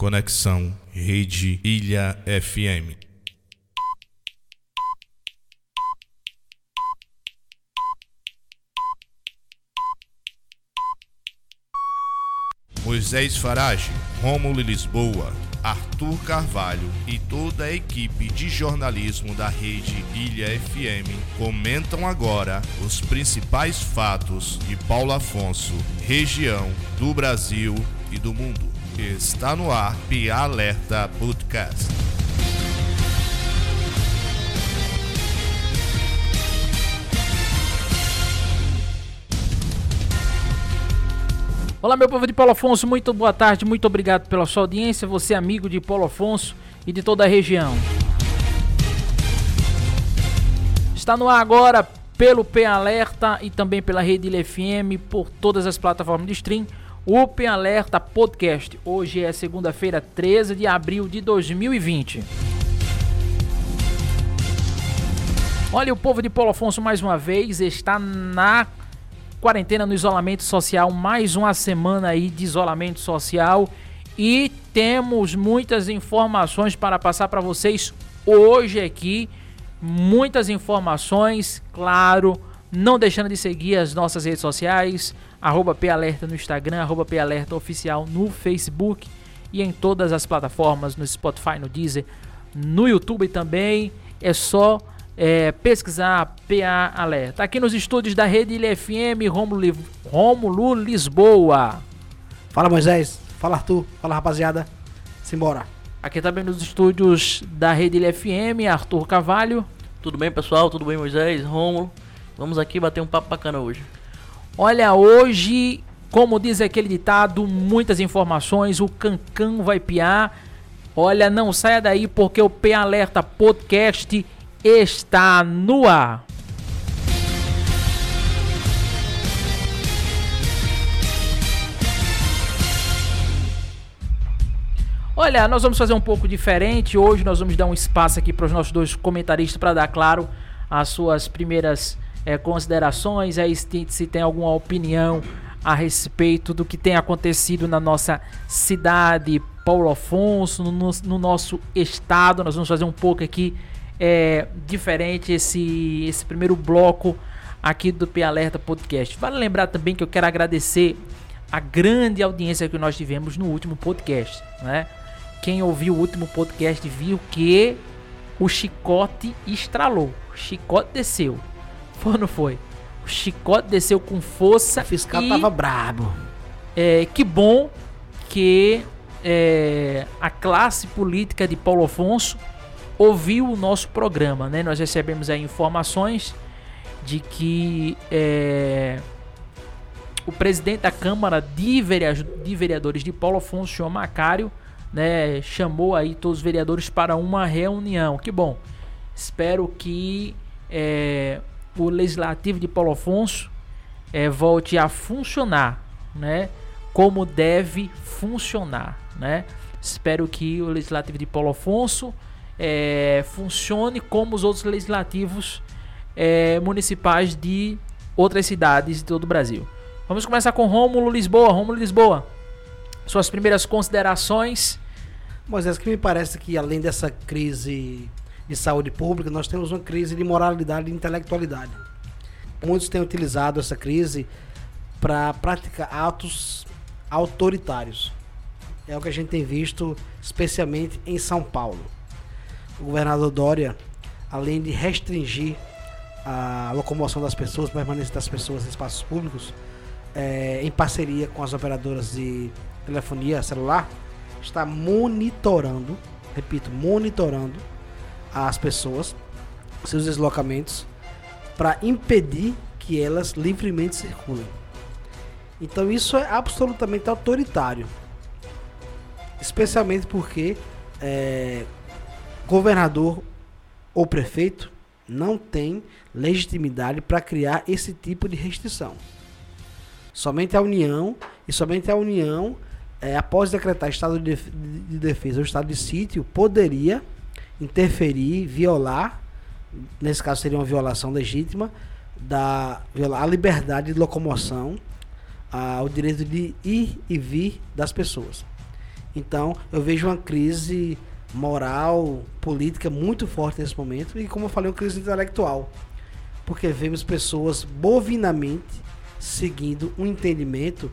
Conexão Rede Ilha FM. Moisés Farage, Rômulo Lisboa, Arthur Carvalho e toda a equipe de jornalismo da rede Ilha FM comentam agora os principais fatos de Paulo Afonso, região do Brasil e do mundo. Está no ar Pia Alerta Podcast. Olá, meu povo de Paulo Afonso, muito boa tarde, muito obrigado pela sua audiência, você amigo de Paulo Afonso e de toda a região. Está no ar agora pelo P Alerta e também pela Rede Ilha FM, por todas as plataformas de stream, o P Alerta Podcast. Hoje é segunda-feira, 13 de abril de 2020. Olha, o povo de Paulo Afonso mais uma vez está na quarentena no isolamento social, mais uma semana aí de isolamento social. E temos muitas informações para passar para vocês hoje aqui, muitas informações, claro, não deixando de seguir as nossas redes sociais, arroba Alerta no Instagram, arroba Alerta Oficial no Facebook e em todas as plataformas, no Spotify, no Deezer, no YouTube também, é só é, pesquisar PA Alerta. Aqui nos estúdios da Rede Ilha FM, Romulo, Romulo Lisboa. Fala Moisés, fala Arthur, fala rapaziada, simbora. Aqui também nos estúdios da Rede Ilha FM, Arthur Cavalho. Tudo bem pessoal, tudo bem Moisés, Romulo? Vamos aqui bater um papo bacana hoje. Olha, hoje, como diz aquele ditado, muitas informações, o Cancan vai piar. Olha, não saia daí porque o P Alerta Podcast está no ar. Olha, nós vamos fazer um pouco diferente. Hoje nós vamos dar um espaço aqui para os nossos dois comentaristas para dar, claro, as suas primeiras é, considerações. Aí se, se tem alguma opinião a respeito do que tem acontecido na nossa cidade, Paulo Afonso, no, no nosso estado. Nós vamos fazer um pouco aqui é, diferente esse, esse primeiro bloco aqui do P Alerta Podcast. Vale lembrar também que eu quero agradecer a grande audiência que nós tivemos no último podcast, né? Quem ouviu o último podcast viu que o chicote estralou, o chicote desceu. Foi ou não foi? O chicote desceu com força. O fiscal e, tava brabo. É, que bom que é, a classe política de Paulo Afonso ouviu o nosso programa, né? Nós recebemos aí informações de que é, o presidente da Câmara de, Vereadores de Paulo Afonso, João Macário, né, chamou aí todos os vereadores para uma reunião. Que bom. Espero que é, o Legislativo de Paulo Afonso é, volte a funcionar, né? Como deve funcionar, né? Espero que o Legislativo de Paulo Afonso é, funcione como os outros legislativos é, municipais de outras cidades de todo o Brasil. Vamos começar com Rômulo Lisboa. Rômulo Lisboa, suas primeiras considerações. Moisés, que me parece que além dessa crise de saúde pública, nós temos uma crise de moralidade e intelectualidade. Muitos têm utilizado essa crise para praticar atos autoritários. É o que a gente tem visto, especialmente em São Paulo o governador Dória, além de restringir a locomoção das pessoas, a permanência das pessoas em espaços públicos, é, em parceria com as operadoras de telefonia celular, está monitorando, repito, monitorando as pessoas, seus deslocamentos, para impedir que elas livremente circulem. Então isso é absolutamente autoritário, especialmente porque é, governador ou prefeito não tem legitimidade para criar esse tipo de restrição. Somente a União e somente a União, é, após decretar estado de defesa ou estado de sítio, poderia interferir, violar, nesse caso seria uma violação legítima, da a liberdade de locomoção, a, o direito de ir e vir das pessoas. Então, eu vejo uma crise moral, política muito forte nesse momento e, como eu falei, uma crise intelectual. Porque vemos pessoas bovinamente seguindo um entendimento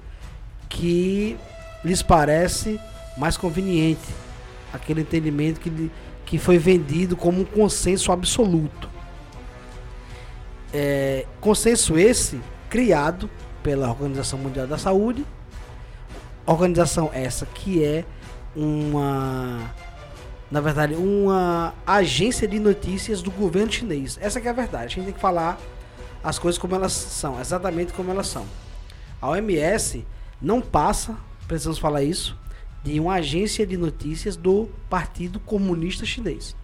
que lhes parece mais conveniente. Aquele entendimento que, que foi vendido como um consenso absoluto. É, consenso esse criado pela Organização Mundial da Saúde, organização essa que é uma na verdade, uma agência de notícias do governo chinês. Essa é a verdade. A gente tem que falar as coisas como elas são, exatamente como elas são. A OMS não passa, precisamos falar isso, de uma agência de notícias do Partido Comunista Chinês.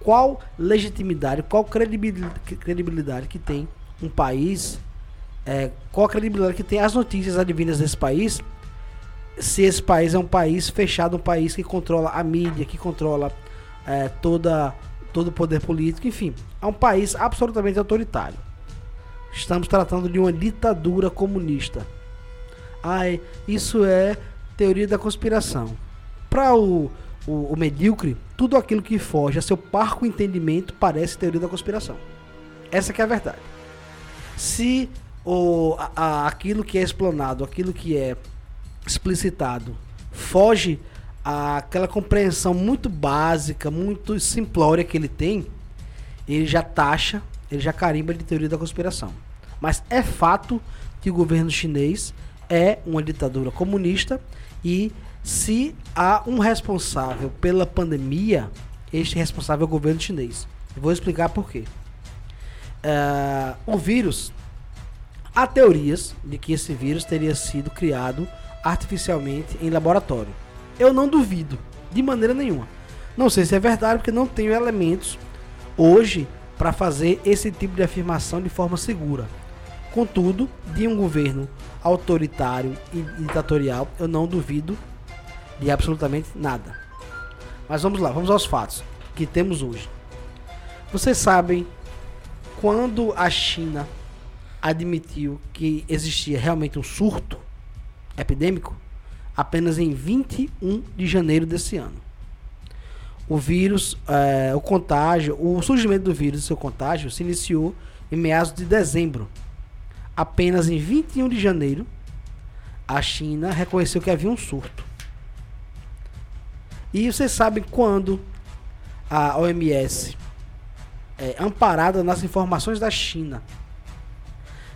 Qual legitimidade, qual credibilidade que tem um país, é, qual credibilidade que tem as notícias advindas desse país se esse país é um país fechado, um país que controla a mídia, que controla é, toda, todo o poder político, enfim, é um país absolutamente autoritário. Estamos tratando de uma ditadura comunista. Ai, isso é teoria da conspiração. Para o, o, o, medíocre, tudo aquilo que foge a seu parco entendimento parece teoria da conspiração. Essa é a verdade. Se o, a, a, aquilo que é explanado, aquilo que é explicitado foge àquela compreensão muito básica, muito simplória que ele tem, ele já taxa, ele já carimba de teoria da conspiração. Mas é fato que o governo chinês é uma ditadura comunista e se há um responsável pela pandemia, este responsável é o governo chinês. Vou explicar por quê. Uh, o vírus, há teorias de que esse vírus teria sido criado artificialmente em laboratório. Eu não duvido, de maneira nenhuma. Não sei se é verdade, porque não tenho elementos hoje para fazer esse tipo de afirmação de forma segura. Contudo, de um governo autoritário e ditatorial, eu não duvido de absolutamente nada. Mas vamos lá, vamos aos fatos que temos hoje. Vocês sabem quando a China admitiu que existia realmente um surto epidêmico apenas em 21 de janeiro desse ano. O vírus, é, o contágio, o surgimento do vírus e seu contágio se iniciou em meados de dezembro. Apenas em 21 de janeiro, a China reconheceu que havia um surto. E vocês sabem quando a OMS, é, amparada nas informações da China,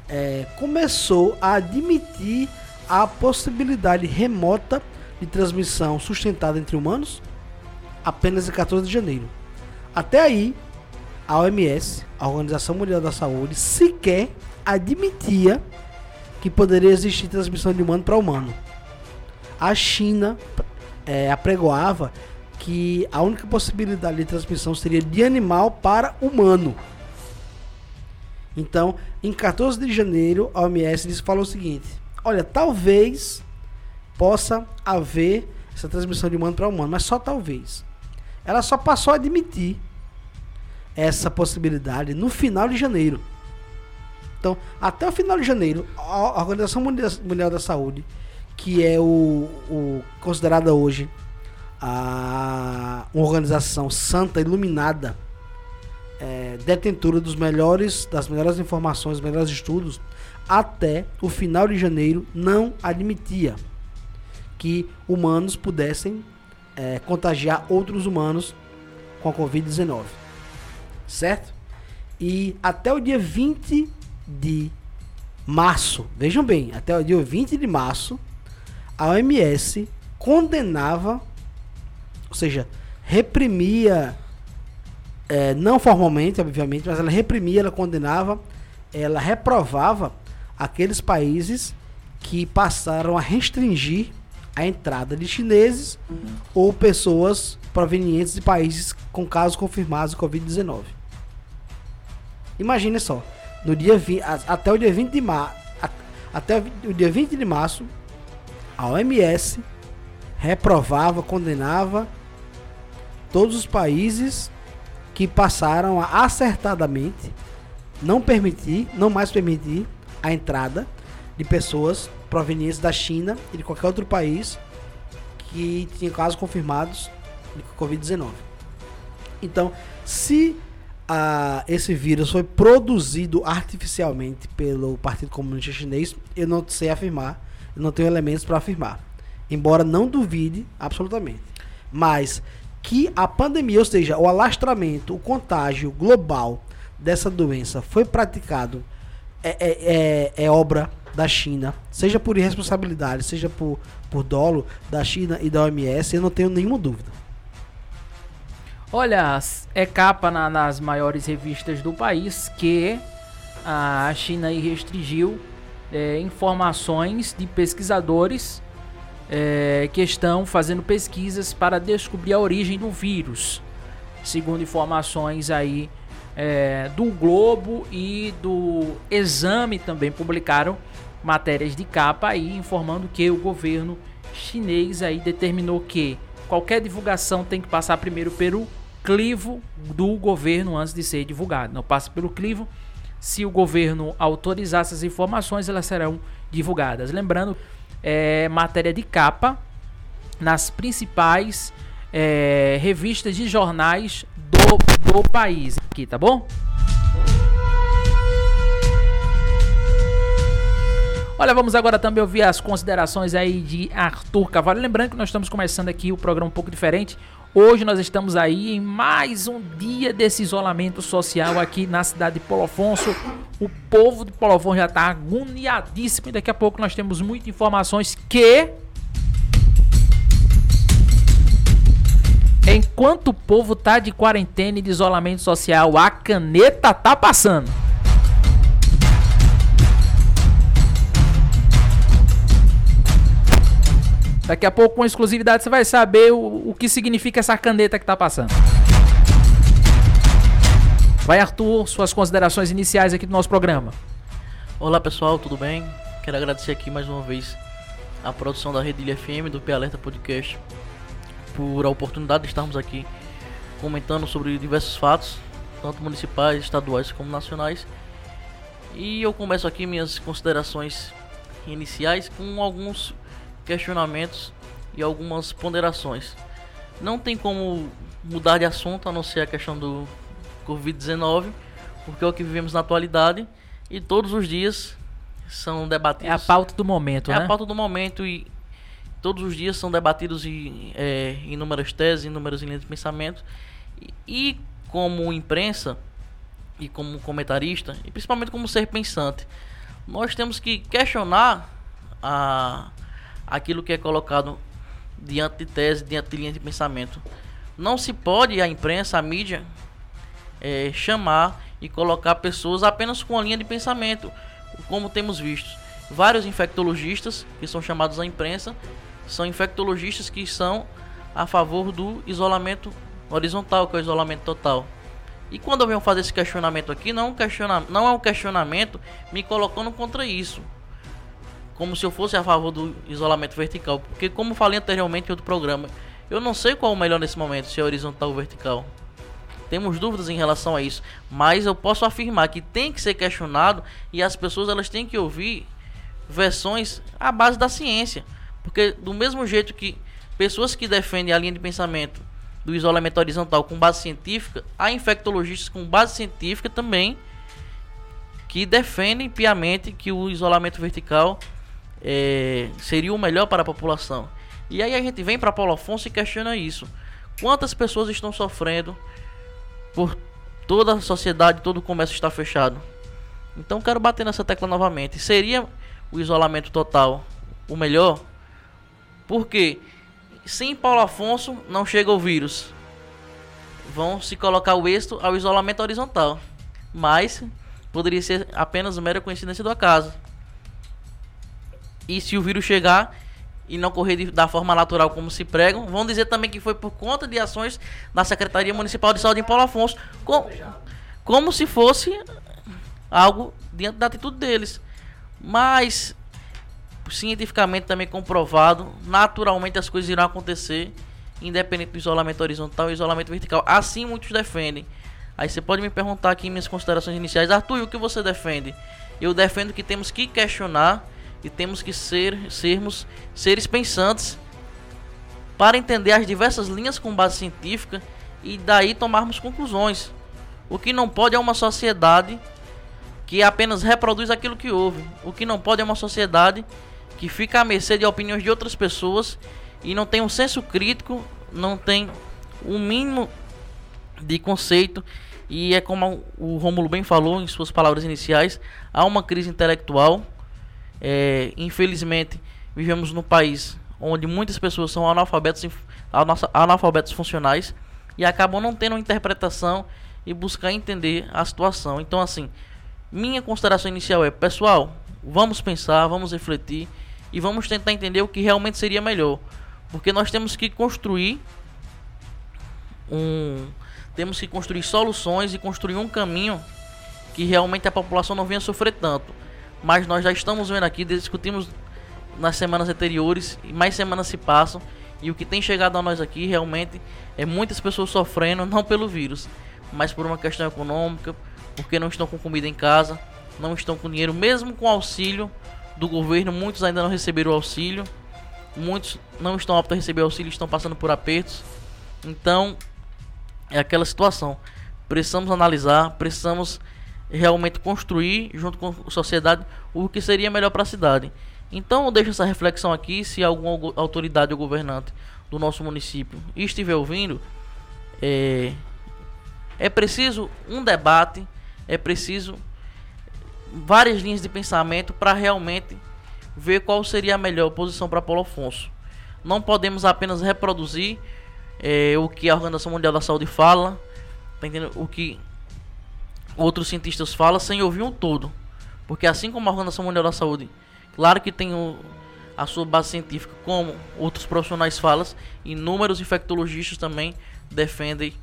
é, começou a admitir a possibilidade remota de transmissão sustentada entre humanos apenas em 14 de janeiro. Até aí, a OMS, a Organização Mundial da Saúde, sequer admitia que poderia existir transmissão de humano para humano. A China é, apregoava que a única possibilidade de transmissão seria de animal para humano. Então, em 14 de janeiro, a OMS falou o seguinte: olha, talvez possa haver essa transmissão de humano para humano, mas só talvez. Ela só passou a admitir essa possibilidade no final de janeiro. Então, até o final de janeiro, a Organização Mundial da Saúde, que é o, o considerada hoje a, uma organização santa, iluminada, é, detentora dos melhores, das melhores informações, dos melhores estudos, até o final de janeiro não admitia que humanos pudessem é, contagiar outros humanos com a Covid-19. Certo? E até o dia 20 de março, vejam bem, até o dia 20 de março, a OMS condenava, ou seja, reprimia, é, não formalmente, obviamente, mas ela reprimia, ela condenava, ela reprovava aqueles países que passaram a restringir a entrada de chineses ou pessoas provenientes de países com casos confirmados de Covid-19. Imagine só, no dia 20, até o dia 20 de março, até o dia 20 de março, a OMS reprovava, condenava todos os países que passaram a acertadamente não permitir, não mais permitir a entrada de pessoas provenientes da China e de qualquer outro país que tinha casos confirmados de Covid-19. Então, se esse vírus foi produzido artificialmente pelo Partido Comunista Chinês, eu não sei afirmar, não tenho elementos para afirmar. Embora não duvide absolutamente. Mas que a pandemia, ou seja, o alastramento, o contágio global dessa doença foi praticado é, é, é, é obra da China, seja por irresponsabilidade, seja por, por dolo da China e da OMS, eu não tenho nenhuma dúvida. Olha, é capa na, nas maiores revistas do país que a China restringiu é, informações de pesquisadores é, que estão fazendo pesquisas para descobrir a origem do vírus, segundo informações aí é, do Globo e do Exame também publicaram matérias de capa aí informando que o governo chinês aí determinou que qualquer divulgação tem que passar primeiro pelo clivo do governo antes de ser divulgado. Não passa pelo clivo. Se o governo autorizar essas informações, elas serão divulgadas. Lembrando é, matéria de capa nas principais é, revistas de jornais do, do país. Aqui, tá bom? Olha, vamos agora também ouvir as considerações aí de Arthur Cavalho. Lembrando que nós estamos começando aqui o programa um pouco diferente. Hoje nós estamos aí em mais um dia desse isolamento social aqui na cidade de Polo Afonso. O povo de Polo Afonso já está agoniadíssimo e daqui a pouco nós temos muitas informações que Enquanto o povo tá de quarentena e de isolamento social, a caneta tá passando. Daqui a pouco, com exclusividade, você vai saber o, o que significa essa caneta que está passando. Vai, Arthur, suas considerações iniciais aqui do nosso programa. Olá, pessoal, tudo bem? Quero agradecer aqui mais uma vez a produção da Redilha FM, do P Alerta Podcast, por a oportunidade de estarmos aqui comentando sobre diversos fatos, tanto municipais, estaduais como nacionais. E eu começo aqui minhas considerações iniciais com alguns questionamentos e algumas ponderações. Não tem como mudar de assunto a não ser a questão do Covid-19, porque é o que vivemos na atualidade e todos os dias são debatidos. É a pauta do momento, é né? É a pauta do momento e todos os dias são debatidos em, é, inúmeras teses, inúmeras linhas de pensamento. E, e como imprensa e como comentarista, e principalmente como ser pensante, nós temos que questionar a, aquilo que é colocado diante de tese, diante de linha de pensamento. Não se pode a imprensa, a mídia, é, chamar e colocar pessoas apenas com a linha de pensamento, como temos visto. Vários infectologistas que são chamados à imprensa são infectologistas que são a favor do isolamento horizontal, que é o isolamento total. E quando eu venho fazer esse questionamento aqui, não, é questiona, não é um questionamento me colocando contra isso como se eu fosse a favor do isolamento vertical. Porque, como falei anteriormente em outro programa, eu não sei qual é o melhor nesse momento, se é horizontal ou vertical. Temos dúvidas em relação a isso, mas eu posso afirmar que tem que ser questionado e as pessoas elas têm que ouvir versões à base da ciência. Porque do mesmo jeito que pessoas que defendem a linha de pensamento do isolamento horizontal com base científica, há infectologistas com base científica também que defendem piamente que o isolamento vertical é, seria o melhor para a população. E aí a gente vem para Paulo Afonso e questiona isso. Quantas pessoas estão sofrendo por toda a sociedade, todo o comércio está fechado? Então quero bater nessa tecla novamente. Seria o isolamento total o melhor? Porque sem Paulo Afonso não chega o vírus. Vão se colocar o êxito ao isolamento horizontal. Mas poderia ser apenas mera coincidência do acaso. E se o vírus chegar e não correr de, da forma natural como se pregam, vão dizer também que foi por conta de ações da Secretaria Municipal de Saúde em Paulo Afonso, com, como se fosse algo diante da atitude deles. Mas cientificamente também comprovado, naturalmente as coisas irão acontecer, independente do isolamento horizontal e isolamento vertical. Assim muitos defendem. Aí você pode me perguntar aqui em minhas considerações iniciais, Arthur, o que você defende? Eu defendo que temos que questionar e temos que ser sermos seres pensantes para entender as diversas linhas com base científica e daí tomarmos conclusões. O que não pode é uma sociedade que apenas reproduz aquilo que houve. O que não pode é uma sociedade que fica à mercê de opiniões de outras pessoas e não tem um senso crítico, não tem um mínimo de conceito e é como o Romulo bem falou em suas palavras iniciais, há uma crise intelectual. É, infelizmente, vivemos num país onde muitas pessoas são analfabetos, analfabetos funcionais e acabam não tendo uma interpretação e buscar entender a situação. Então, assim, minha consideração inicial é, pessoal, vamos pensar, vamos refletir e vamos tentar entender o que realmente seria melhor, porque nós temos que construir um, temos que construir soluções e construir um caminho que realmente a população não venha sofrer tanto. Mas nós já estamos vendo aqui, discutimos nas semanas anteriores e mais semanas se passam e o que tem chegado a nós aqui realmente é muitas pessoas sofrendo não pelo vírus, mas por uma questão econômica, porque não estão com comida em casa, não estão com dinheiro, mesmo com auxílio do governo, muitos ainda não receberam o auxílio, muitos não estão aptos a receber auxílio, estão passando por apertos. Então, é aquela situação. Precisamos analisar, precisamos realmente construir junto com a sociedade o que seria melhor para a cidade. Então eu deixo essa reflexão aqui, se alguma autoridade ou governante do nosso município estiver ouvindo, é, é preciso um debate, é preciso várias linhas de pensamento para realmente ver qual seria a melhor posição para Paulo Afonso. Não podemos apenas reproduzir é, o que a Organização Mundial da Saúde fala, tá entendendo? o que outros cientistas falam, sem ouvir um todo. Porque assim como a Organização Mundial da Saúde Claro que tem o, a sua base científica, como outros profissionais falam, inúmeros infectologistas também defendem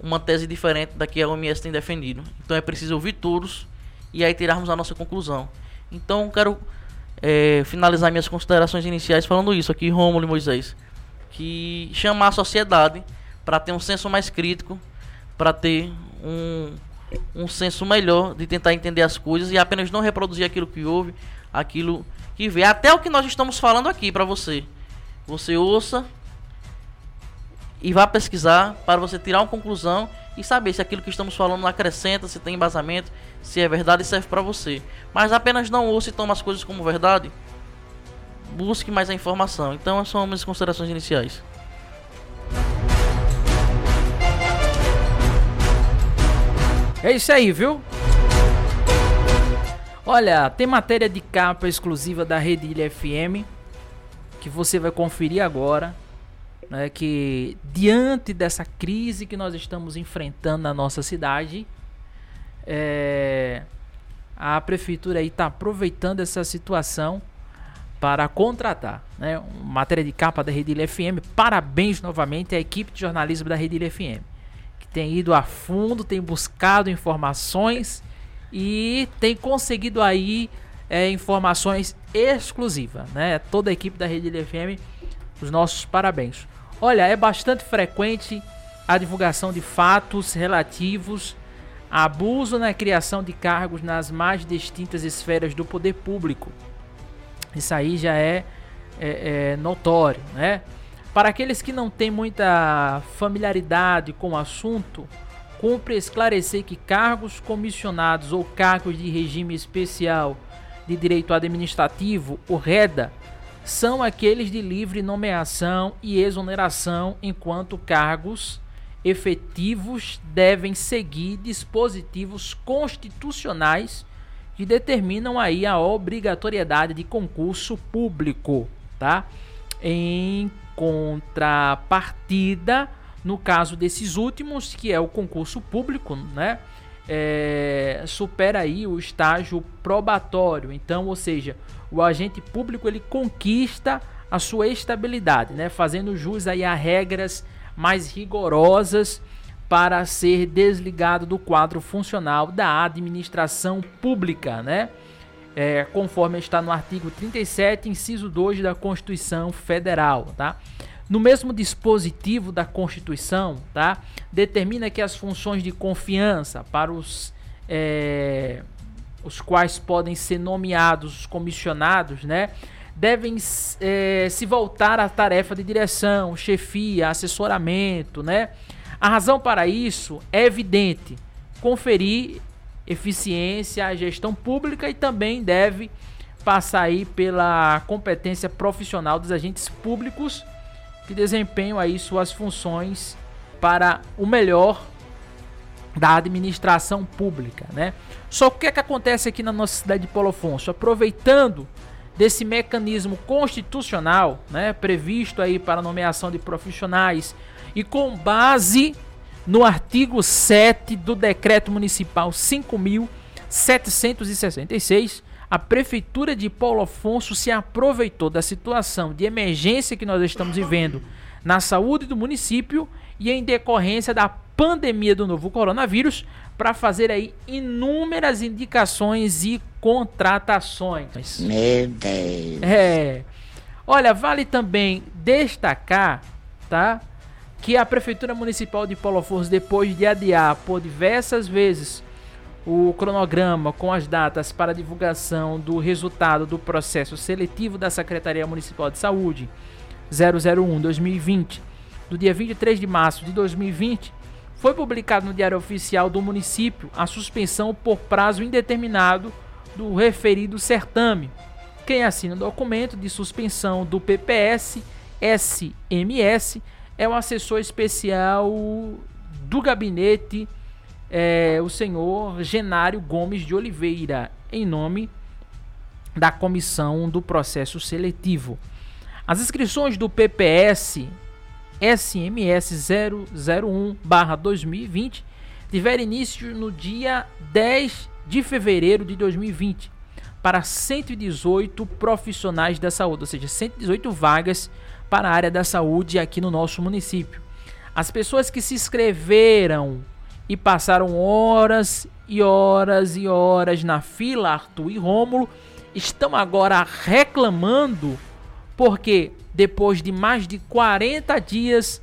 uma tese diferente da que a OMS tem defendido. Então é preciso ouvir todos e aí tirarmos a nossa conclusão. Então quero é, finalizar minhas considerações iniciais falando isso aqui, Rômulo e Moisés, que chamar a sociedade para ter um senso mais crítico, para ter um, um senso melhor de tentar entender as coisas e apenas não reproduzir aquilo que houve, aquilo que vê. Até o que nós estamos falando aqui para você. Você ouça e vá pesquisar para você tirar uma conclusão e saber se aquilo que estamos falando acrescenta, se tem embasamento, se é verdade e serve para você. Mas apenas não ouça e tome as coisas como verdade. Busque mais a informação. Então, essas são minhas considerações iniciais. É isso aí, viu? Olha, tem matéria de capa exclusiva da Rede Ilha FM que você vai conferir agora, né, que diante dessa crise que nós estamos enfrentando na nossa cidade, é, a prefeitura está aproveitando essa situação para contratar, né, matéria de capa da Rede Ilha FM. Parabéns novamente à equipe de jornalismo da Rede Ilha FM, tem ido a fundo, tem buscado informações e tem conseguido aí é, informações exclusivas, né? Toda a equipe da Rede FM, os nossos parabéns. Olha, é bastante frequente a divulgação de fatos relativos a abuso na criação de cargos nas mais distintas esferas do poder público. Isso aí já é, é, é notório, né? Para aqueles que não têm muita familiaridade com o assunto, cumpre esclarecer que cargos comissionados ou cargos de regime especial de direito administrativo, o REDA, são aqueles de livre nomeação e exoneração, enquanto cargos efetivos devem seguir dispositivos constitucionais que determinam aí a obrigatoriedade de concurso público, tá? Em contrapartida, no caso desses últimos, que é o concurso público, né? É, supera aí o estágio probatório. Então, ou seja, o agente público ele conquista a sua estabilidade, né? Fazendo jus aí a regras mais rigorosas para ser desligado do quadro funcional da administração pública, né? É, conforme está no artigo 37, inciso 2 da Constituição Federal, tá? no mesmo dispositivo da Constituição, tá? determina que as funções de confiança para os, é, os quais podem ser nomeados os comissionados, né? devem é, se voltar à tarefa de direção, chefia, assessoramento, né? A razão para isso é evidente: conferir eficiência à gestão pública e também deve passar aí pela competência profissional dos agentes públicos que desempenham aí suas funções para o melhor da administração pública, né? Só que o que, é que acontece aqui na nossa cidade de Paulo Afonso? Aproveitando desse mecanismo constitucional, né, previsto aí para nomeação de profissionais e com base no artigo 7 do decreto municipal 5766, a prefeitura de Paulo Afonso se aproveitou da situação de emergência que nós estamos vivendo na saúde do município e em decorrência da pandemia do novo coronavírus para fazer aí inúmeras indicações e contratações. Meu Deus. É. Olha, vale também destacar, tá? Que a Prefeitura Municipal de Paulo Afonso, depois de adiar por diversas vezes o cronograma com as datas para divulgação do resultado do processo seletivo da Secretaria Municipal de Saúde 001-2020, do dia 23 de março de 2020, foi publicado no Diário Oficial do município a suspensão por prazo indeterminado do referido certame. Quem assina o documento de suspensão do PPS SMS é o assessor especial do gabinete, é, o senhor Genário Gomes de Oliveira, em nome da comissão do processo seletivo. As inscrições do PPS SMS 001/2020 tiveram início no dia 10 de fevereiro de 2020 para 118 profissionais da saúde, ou seja, 118 vagas para a área da saúde aqui no nosso município. As pessoas que se inscreveram e passaram horas e horas e horas na fila, Arthur e Rômulo, estão agora reclamando porque depois de mais de 40 dias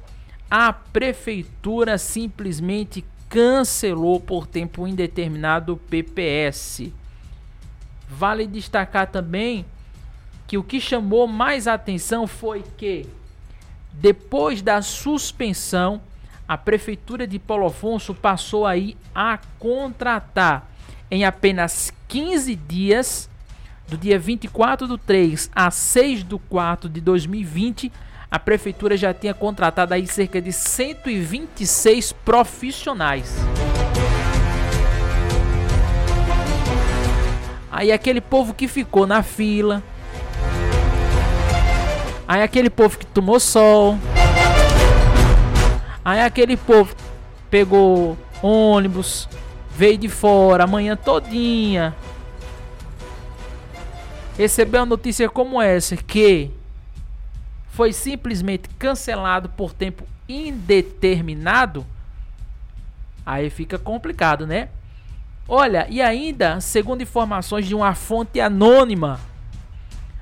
a prefeitura simplesmente cancelou por tempo indeterminado o PPS. Vale destacar também que o que chamou mais atenção foi que, depois da suspensão, a prefeitura de Paulo Afonso passou aí a contratar em apenas 15 dias, do dia 24 do 3 a 6 do 4 de 2020, a prefeitura já tinha contratado aí cerca de 126 profissionais. Aí aquele povo que ficou na fila. Aí aquele povo que tomou sol. Aí aquele povo pegou ônibus, veio de fora a manhã todinha. Recebeu uma notícia como essa que foi simplesmente cancelado por tempo indeterminado, aí fica complicado, né? Olha, e ainda, segundo informações de uma fonte anônima,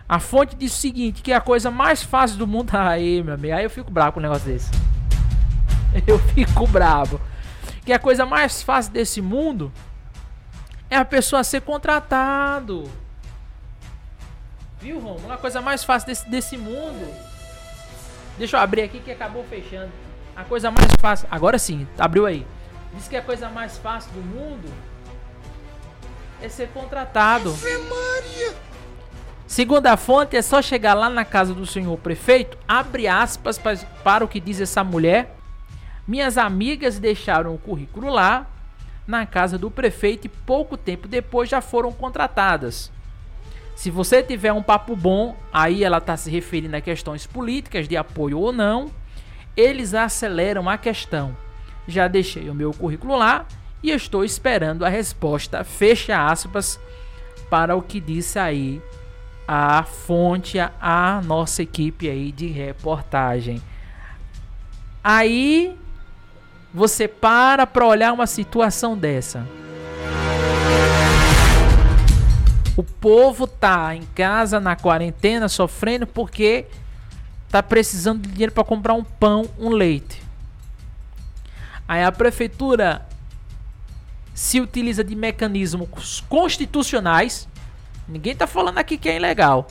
a fonte diz o seguinte, que é a coisa mais fácil do mundo. Aí, meu amigo, aí eu fico bravo com um negócio desse. Eu fico bravo. Que a coisa mais fácil desse mundo é a pessoa ser contratado. Viu, Romulo? A coisa mais fácil desse, desse mundo Deixa eu abrir aqui que acabou fechando. A coisa mais fácil. Agora sim, abriu aí. Diz que a coisa mais fácil do mundo é ser contratado. Segundo a fonte, é só chegar lá na casa do senhor prefeito, abre aspas para o que diz essa mulher. Minhas amigas deixaram o currículo lá na casa do prefeito e pouco tempo depois já foram contratadas. Se você tiver um papo bom, aí ela está se referindo a questões políticas de apoio ou não, eles aceleram a questão. Já deixei o meu currículo lá e estou esperando a resposta, fecha aspas, para o que disse aí a fonte, a nossa equipe aí de reportagem. Aí você para para olhar uma situação dessa. O povo tá em casa na quarentena sofrendo porque tá precisando de dinheiro para comprar um pão, um leite. Aí a prefeitura se utiliza de mecanismos constitucionais. Ninguém tá falando aqui que é ilegal.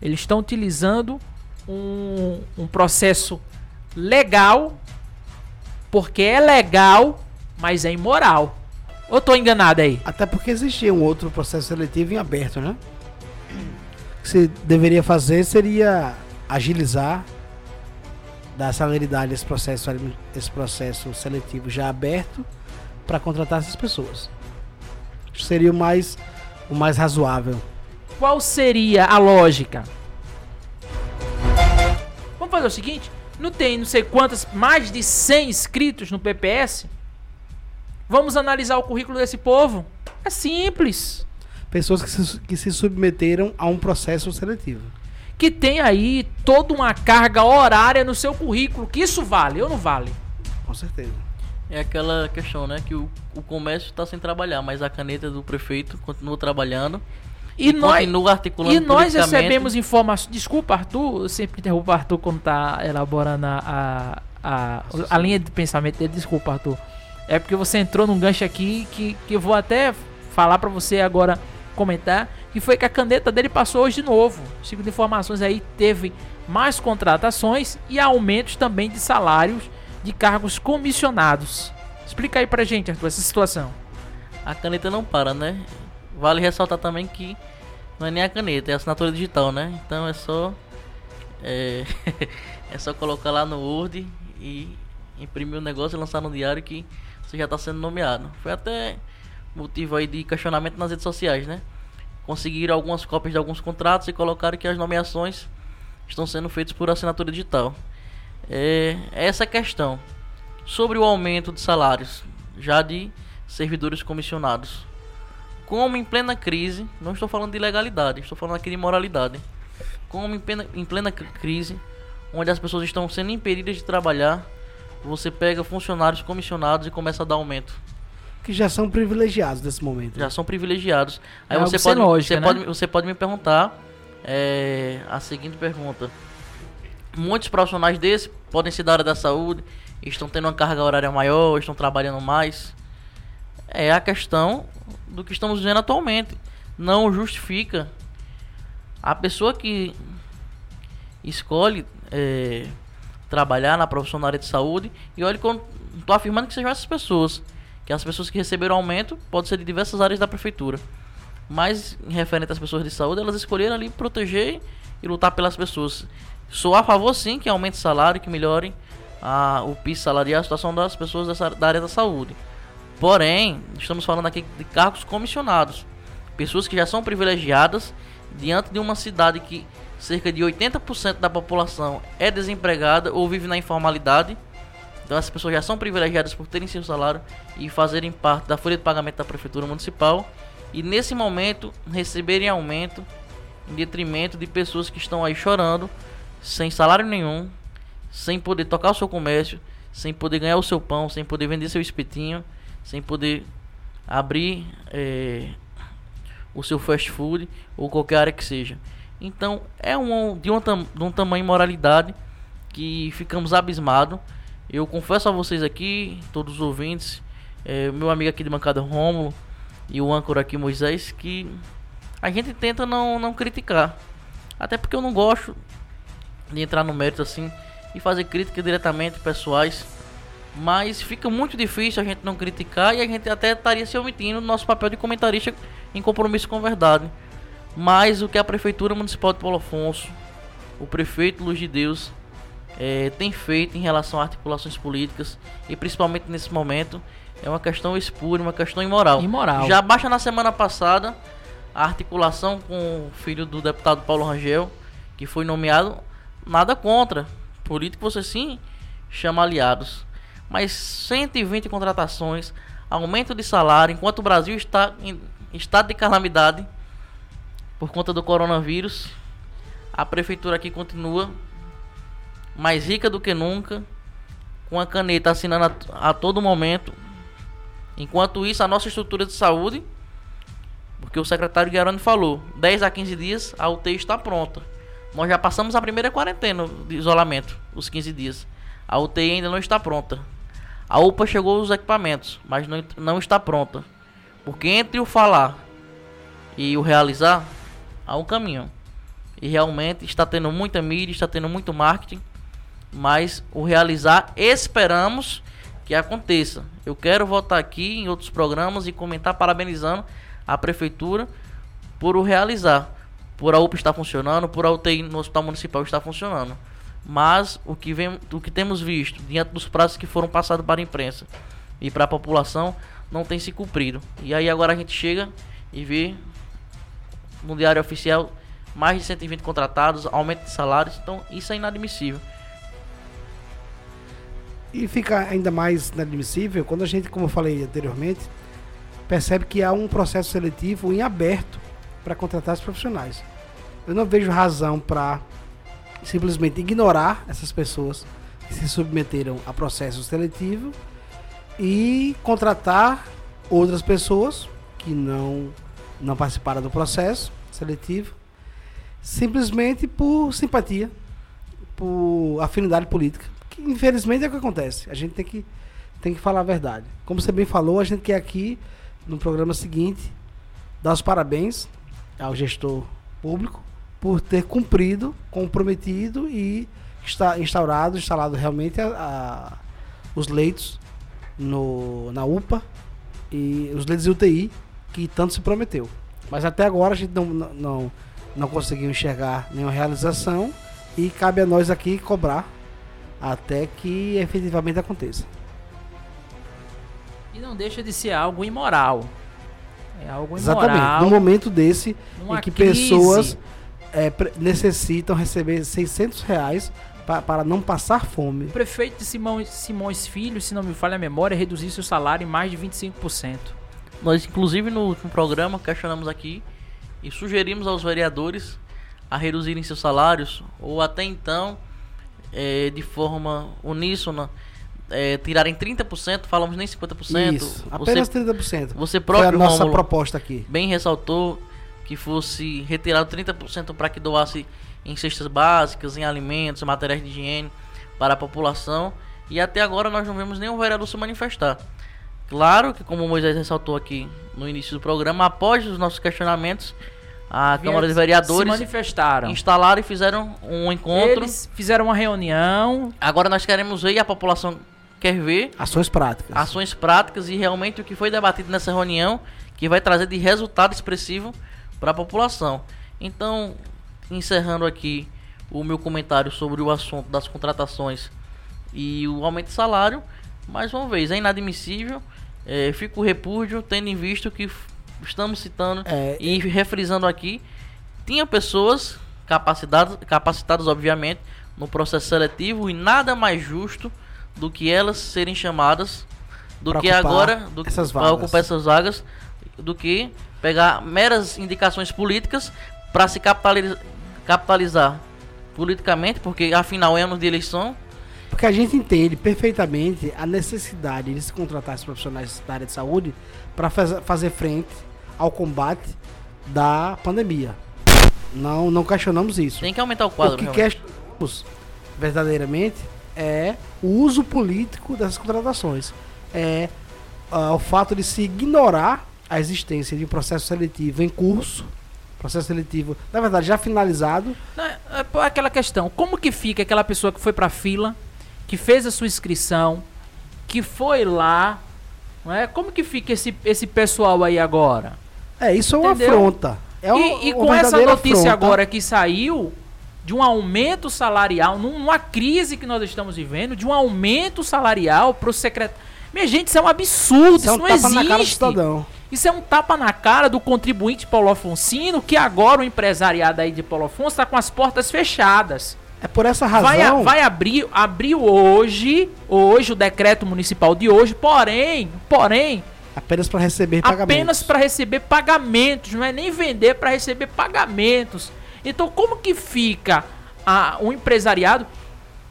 Eles estão utilizando um, um processo legal, porque é legal, mas é imoral. Ou tô enganado aí? Até porque existia um outro processo seletivo em aberto, né? O que se deveria fazer seria agilizar, dar celeridade a esse processo, esse processo seletivo já aberto para contratar essas pessoas. Seria o mais, o mais razoável. Qual seria a lógica? Vamos fazer o seguinte: não tem não sei quantas, mais de 100 inscritos no PPS? Vamos analisar o currículo desse povo? É simples. Pessoas que se, que se submeteram a um processo seletivo. Que tem aí toda uma carga horária no seu currículo. Que isso vale ou não vale? Com certeza. É aquela questão, né? Que o, o comércio está sem trabalhar, mas a caneta do prefeito continua trabalhando. E, E nós, continua articulando e nós recebemos informações. Desculpa, Arthur, eu sempre interrompo o Arthur quando tá elaborando a, a, a, linha de pensamento dele. Desculpa, Arthur. É porque você entrou num gancho aqui que, que eu vou até falar pra você agora comentar. Que foi que a caneta dele passou hoje de novo. Segundo informações aí, teve mais contratações e aumentos também de salários de cargos comissionados. Explica aí pra gente, Arthur, essa situação. A caneta não para, né? Vale ressaltar também que não é nem a caneta, é a assinatura digital, né? Então é só. É, é só colocar lá no Word e imprimir o negócio e lançar no diário que você já está sendo nomeado. Foi até motivo aí de questionamento nas redes sociais, né? Conseguiram algumas cópias de alguns contratos e colocaram que as nomeações estão sendo feitas por assinatura digital. É essa a questão. Sobre o aumento de salários, já de servidores comissionados. Como em plena crise, não estou falando de legalidade, estou falando aqui de moralidade. Como em plena, em plena cri- crise, onde as pessoas estão sendo impedidas de trabalhar, você pega funcionários comissionados e começa a dar aumento. Que já são privilegiados nesse momento. Já são privilegiados. Aí É você pode, lógica, você, né? pode, você pode me perguntar é, a seguinte pergunta. Muitos profissionais desses podem ser da área da saúde, estão tendo uma carga horária maior, estão trabalhando mais. É a questão do que estamos vivendo atualmente. Não justifica a pessoa que escolhe é, trabalhar na profissão na área de saúde. E olha estou afirmando que sejam essas pessoas. Que as pessoas que receberam aumento pode ser de diversas áreas da prefeitura. Mas referente às pessoas de saúde, elas escolheram ali proteger e lutar pelas pessoas. Sou a favor sim que aumente o salário, que melhore a, o piso salarial, a situação das pessoas dessa, da área da saúde. Porém, estamos falando aqui de cargos comissionados. Pessoas que já são privilegiadas diante de uma cidade que cerca de 80% da população é desempregada ou vive na informalidade. Então essas pessoas já são privilegiadas por terem seu salário e fazerem parte da folha de pagamento da prefeitura municipal e nesse momento receberem aumento em detrimento de pessoas que estão aí chorando, sem salário nenhum, sem poder tocar o seu comércio, sem poder ganhar o seu pão, sem poder vender seu espetinho, sem poder abrir eh, o seu fast food ou qualquer área que seja. Então é um, de, um de um tamanho moralidade que ficamos abismados. Eu confesso a vocês aqui, todos os ouvintes, eh, meu amigo aqui de bancada Rômulo e o âncora aqui Moisés, que a gente tenta não, não criticar. Até porque eu não gosto de entrar no mérito assim e fazer críticas diretamente pessoais. Mas fica muito difícil a gente não criticar e a gente até estaria se omitindo do nosso papel de comentarista em compromisso com a verdade. Mas o que a Prefeitura Municipal de Paulo Afonso, o prefeito Luz de Deus, eh, tem feito em relação a articulações políticas e principalmente nesse momento é uma questão espúria, uma questão imoral. Imoral. Já baixa na semana passada a articulação com o filho do deputado Paulo Rangel, que foi nomeado, nada contra. Político você sim chama aliados. Mas 120 contratações, aumento de salário, enquanto o Brasil está em estado de calamidade por conta do coronavírus, a prefeitura aqui continua mais rica do que nunca, com a caneta assinando a, a todo momento. Enquanto isso, a nossa estrutura de saúde, porque o secretário Guiarani falou, 10 a 15 dias a UTI está pronta. Nós já passamos a primeira quarentena de isolamento, os 15 dias. A UTI ainda não está pronta. A UPA chegou os equipamentos, mas não, não está pronta. Porque entre o falar e o realizar, há um caminho. e realmente está tendo muita mídia, está tendo muito marketing, mas o realizar esperamos que aconteça. Eu quero voltar aqui em outros programas e comentar parabenizando a prefeitura por o realizar, por a UPA estar funcionando, por a UTI no Hospital Municipal estar funcionando. Mas o que, vem, o que temos visto diante dos prazos que foram passados para a imprensa e para a população não tem se cumprido. E aí agora a gente chega e vê no diário oficial mais de 120 contratados, aumento de salários, então isso é inadmissível. E fica ainda mais inadmissível quando a gente, como eu falei anteriormente, percebe que há um processo seletivo em aberto para contratar os profissionais. Eu não vejo razão para simplesmente ignorar essas pessoas que se submeteram a processo seletivo e contratar outras pessoas que não não participaram do processo seletivo simplesmente por simpatia, por afinidade política. Que infelizmente é o que acontece. A gente tem que, tem que falar a verdade. Como você bem falou, a gente quer aqui, no programa seguinte, dar os parabéns ao gestor público por ter cumprido, comprometido e está instaurado, instalado realmente a, a, os leitos no, na UPA e os leitos de UTI que tanto se prometeu. Mas até agora a gente não, não, não conseguiu enxergar nenhuma realização e cabe a nós aqui cobrar até que efetivamente aconteça. E não deixa de ser algo imoral. É algo Exatamente. imoral. No momento desse em que crise. pessoas é, necessitam receber 600 reais pa- para não passar fome. O prefeito de Simão, Simões Filho, se não me falha a memória, reduziu seu salário em mais de 25%. Nós, inclusive, no último programa, questionamos aqui e sugerimos aos vereadores a reduzirem seus salários, ou até então, eh, de forma uníssona, eh, tirarem 30%, falamos nem 50%. Isso, apenas você, 30%. você Foi a próprio, nossa Rômulo, proposta aqui. bem ressaltou que fosse retirado 30% para que doasse em cestas básicas, em alimentos, materiais de higiene para a população. E até agora nós não vemos nenhum vereador se manifestar. Claro que, como o Moisés ressaltou aqui no início do programa, após os nossos questionamentos, a Câmara de Se Vereadores manifestaram. instalaram e fizeram um encontro. Eles fizeram uma reunião. Agora nós queremos ver e a população quer ver Ações práticas. ações práticas e realmente o que foi debatido nessa reunião que vai trazer de resultado expressivo para a população. Então, encerrando aqui o meu comentário sobre o assunto das contratações e o aumento de salário, mais uma vez, é inadmissível. É, fica o repúdio, tendo em vista que estamos citando É, e refrisando aqui, tinha pessoas capacitadas, capacitadas obviamente, no processo seletivo e nada mais justo do que elas serem chamadas do que agora do essas para ocupar essas vagas do que pegar meras indicações políticas para se capitaliz- capitalizar politicamente, porque afinal é ano de eleição. Porque a gente entende perfeitamente a necessidade de se contratar esses profissionais da área de saúde para fazer frente ao combate da pandemia. Não, não questionamos isso. Tem que aumentar o quadro. o que realmente. questionamos verdadeiramente é o uso político dessas contratações. É ah, o fato de se ignorar a existência de um processo seletivo em curso, processo seletivo, na verdade, já finalizado, Não, É é aquela questão. Como que fica aquela pessoa que foi pra fila, que fez a sua inscrição, que foi lá, não é? Como que fica esse, esse pessoal aí agora? É, isso é uma Entendeu? afronta. É e e uma com essa notícia afronta. agora que saiu de um aumento salarial, num- numa crise que nós estamos vivendo, de um aumento salarial pro secretário. Minha gente, isso é um absurdo, Isso é um não tapa existe. Isso é um tapa na cara do contribuinte Paulo Afonsino, que agora o empresariado aí de Paulo Afonso está com as portas fechadas. É por essa razão. Vai, vai abrir, abriu hoje, hoje o decreto municipal de hoje, porém, porém, Apenas para receber pagamentos. apenas para receber pagamentos, não é nem vender para receber pagamentos. Então, como que fica a, o empresariado?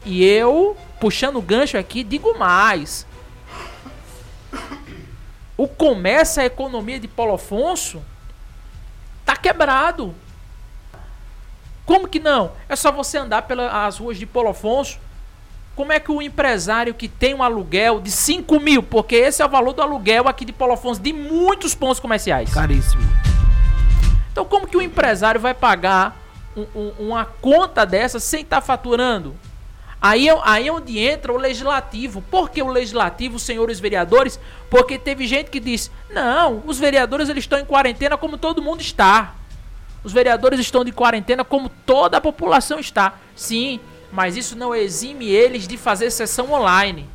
E eu, puxando o gancho aqui, digo mais. O comércio, a economia de Paulo Afonso tá quebrado. Como que não? É só você andar pelas ruas de Paulo Afonso. Como é que o empresário que tem um aluguel de 5 mil, porque esse é o valor do aluguel aqui de Paulo Afonso, de muitos pontos comerciais. Caríssimo. Então, como que o empresário vai pagar um- um- uma conta dessa sem estar faturando? Aí é, aí é onde entra o legislativo. Por que o legislativo, senhores vereadores? Porque teve gente que disse: não, os vereadores eles estão em quarentena como todo mundo está. Os vereadores estão de quarentena como toda a população está. Sim, mas isso não exime eles de fazer sessão online.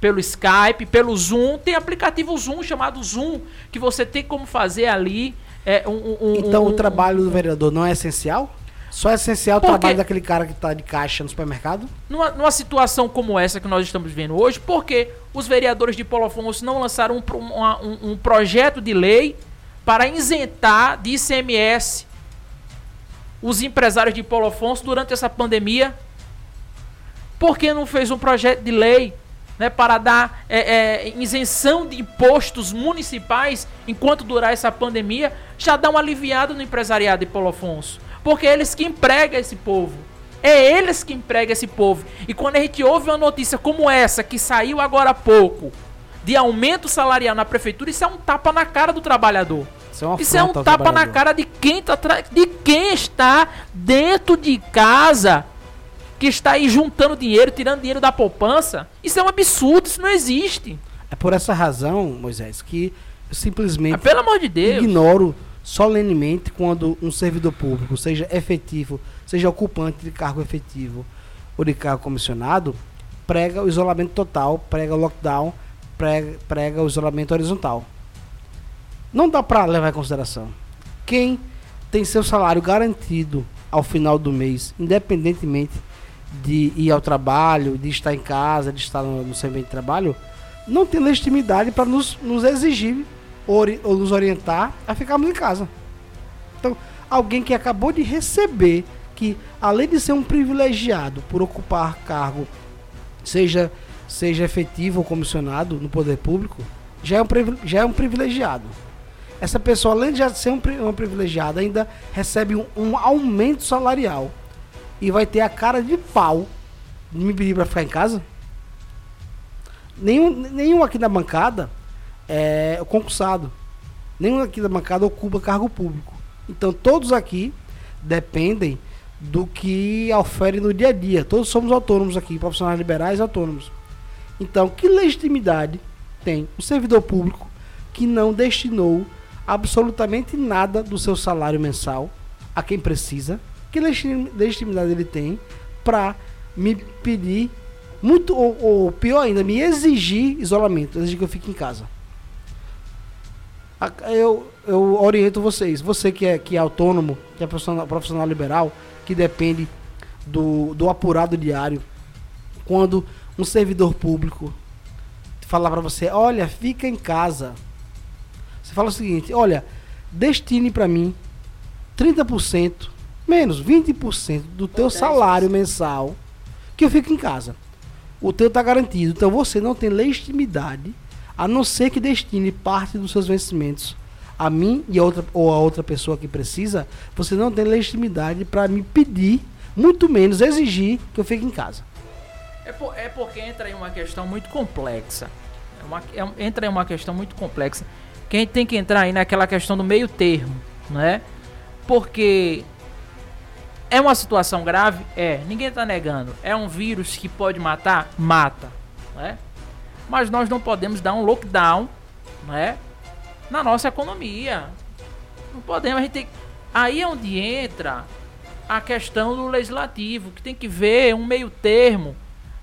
Pelo Skype, pelo Zoom. Tem aplicativo Zoom chamado Zoom, que você tem como fazer ali. é, um- um- um- Então o trabalho do vereador não é essencial? Só é essencial o Por quê? trabalho daquele cara que tá de caixa no supermercado? numa, numa situação como essa que nós estamos vendo hoje, porque os vereadores de Paulo Afonso não lançaram um, uma- um- um projeto de lei para isentar de ICMS os empresários de Paulo Afonso durante essa pandemia? Por que não fez um projeto de lei né, para dar é, é, isenção de impostos municipais enquanto durar essa pandemia? Já dá uma aliviada no empresariado de Paulo Afonso. Porque é eles que empregam esse povo. É eles que empregam esse povo. E quando a gente ouve uma notícia como essa, que saiu agora há pouco, de aumento salarial na prefeitura, isso é um tapa na cara do trabalhador. Isso é, Isso é um tapa na cara de quem, tá tra- de quem está dentro de casa, que está aí juntando dinheiro, tirando dinheiro da poupança. Isso é um absurdo, isso não existe. É por essa razão, Moisés, que eu simplesmente Mas, pelo amor de Deus. ignoro solenemente quando um servidor público, seja efetivo, seja ocupante de cargo efetivo ou de cargo comissionado, prega o isolamento total, prega o lockdown, prega, prega o isolamento horizontal. Não dá para levar em consideração. Quem tem seu salário garantido ao final do mês, independentemente de ir ao trabalho, de estar em casa, de estar no, no de trabalho, não tem legitimidade para nos, nos exigir ori- ou nos orientar a ficarmos em casa. Então, alguém que acabou de receber, que além de ser um privilegiado por ocupar cargo, seja, seja efetivo ou comissionado no poder público, já é um, já é um privilegiado. Essa pessoa, além de já ser um, uma privilegiada, ainda recebe um, um aumento salarial e vai ter a cara de pau de me pedir para ficar em casa? Nenhum, nenhum aqui da bancada é concursado. Nenhum aqui da bancada ocupa cargo público. Então todos aqui dependem do que oferem no dia a dia. Todos somos autônomos aqui, profissionais liberais autônomos. Então, que legitimidade tem um servidor público que não destinou absolutamente nada do seu salário mensal a quem precisa? Que legitimi- legitimidade ele tem para me pedir muito ou, ou pior ainda, me exigir isolamento, exigir que eu fique em casa? Eu, eu oriento vocês, você que é, que é autônomo, que é profissional, profissional liberal, que depende do, do apurado diário, quando um servidor público falar para você, olha, fica em casa. Você fala o seguinte, olha, destine para mim 30%, menos 20% do teu salário mensal que eu fico em casa. O teu está garantido. Então você não tem legitimidade a não ser que destine parte dos seus vencimentos a mim e a outra, ou a outra pessoa que precisa, você não tem legitimidade para me pedir, muito menos exigir que eu fique em casa. É, por- é porque entra em uma questão muito complexa. É uma- é entra em uma questão muito complexa. Que a gente tem que entrar aí naquela questão do meio termo, né? Porque é uma situação grave? É. Ninguém tá negando. É um vírus que pode matar? Mata. Né? Mas nós não podemos dar um lockdown, né? Na nossa economia. Não podemos, a gente tem... Aí é onde entra a questão do legislativo, que tem que ver um meio termo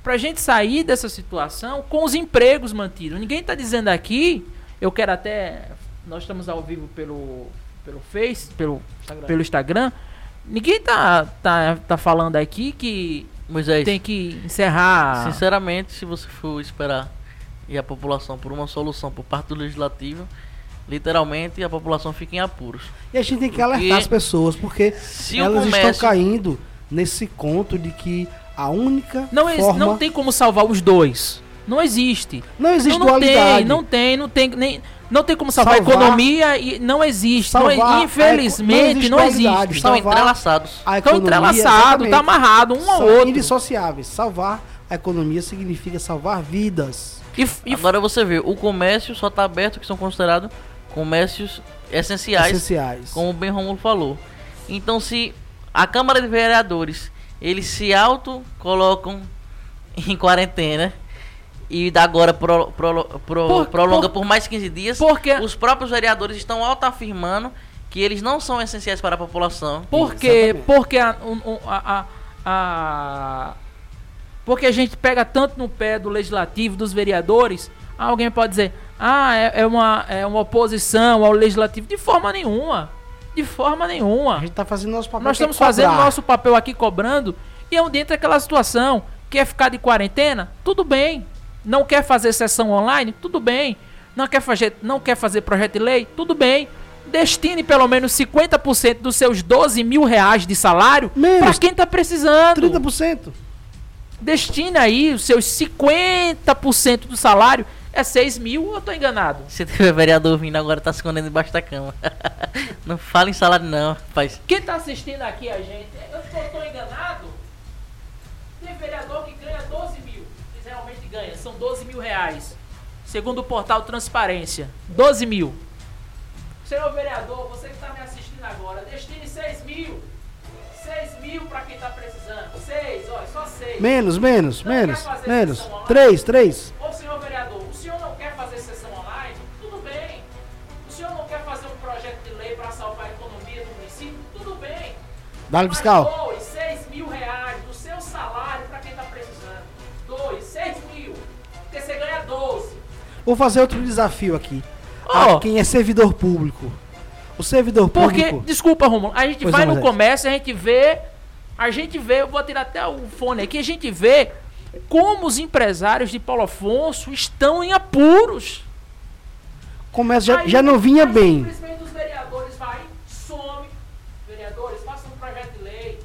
pra gente sair dessa situação com os empregos mantidos. Ninguém tá dizendo aqui, eu quero até nós estamos ao vivo pelo pelo Face, pelo pelo Instagram. Ninguém tá tá, tá falando aqui que Moisés, tem que encerrar. sinceramente, se você for esperar e a população por uma solução por parte do legislativo, literalmente a população fica em apuros. E a gente tem que Porque alertar as pessoas, porque Se elas comércio estão caindo nesse conto de que a única Não, forma... não tem como salvar os dois. Não existe. não existe não, não dualidade. tem, não tem, não tem nem não tem como salvar, Salvar- a economia e não existe. Não, Salvar a infelizmente não não existe. existe dualidade. estão entrelaçados. A Estão economia, entrelaçados, tá amarrado um ao são outro. indissociáveis. Salvar a economia significa salvar vidas. E, e Agora você vê, o comércio só está aberto que são considerados comércios essenciais, essenciais. como o Ben Romulo falou. Então se a Câmara de Vereadores, eles se auto colocam em quarentena e agora pro, pro, pro, Por- prolonga por- por, mais 15 dias. Porque- Os próprios vereadores estão auto-afirmando que eles não são essenciais para a população. Porque, Exatamente. porque a, a, a- a- porque a gente pega tanto no pé do legislativo, dos vereadores. Alguém pode dizer, ah, é, é uma, é uma oposição ao legislativo. De forma nenhuma. De forma nenhuma. A gente tá fazendo nosso papel. Nós é estamos fazendo nosso papel aqui cobrando. E é onde entra aquela situação. Quer ficar de quarentena? Tudo bem. Não quer fazer sessão online? Tudo bem. Não quer fazer, não quer fazer projeto de lei? Tudo bem. Destine pelo menos 50% dos seus 12 mil reais de salário para quem está precisando. 30%. Destine aí os seus 50% do salário. É 6 mil ou eu tô enganado? Se tiver vereador vindo agora, tá se escondendo debaixo da cama. não fala em salário não, rapaz. Quem tá assistindo aqui a gente, eu eu tô enganado. Tem vereador que ganha 12 mil. Eles realmente ganham, são 12 mil reais. Segundo o portal Transparência. 12 mil. Senhor vereador, você que está me assistindo agora, destine 6 mil. 6 mil para quem tá precisando. 6, olha, só 6. Menos, menos, Não menos, quer fazer menos. 3, 3. Ô senhor vereador, o senhor não quer fazer sessão online? Tudo bem. O senhor não quer fazer um projeto de lei para salvar a economia do município? Tudo bem. Dá-lhe Mas fiscal. doe 6 mil reais do seu salário para quem está precisando. Doe 6 mil. Porque você ganha 12. Vou fazer outro desafio aqui. Ó. A quem é servidor público. O servidor Porque, público. desculpa, Romulo, a gente Pois vai não, no Moisés. comércio, a gente vê. A gente vê, eu vou tirar até o fone aqui, a gente vê como os empresários de Paulo Afonso estão em apuros. Comércio já, Aí- já não vinha bem. Simplesmente os vereadores vai, some. Vereadores, façam um projeto de lei.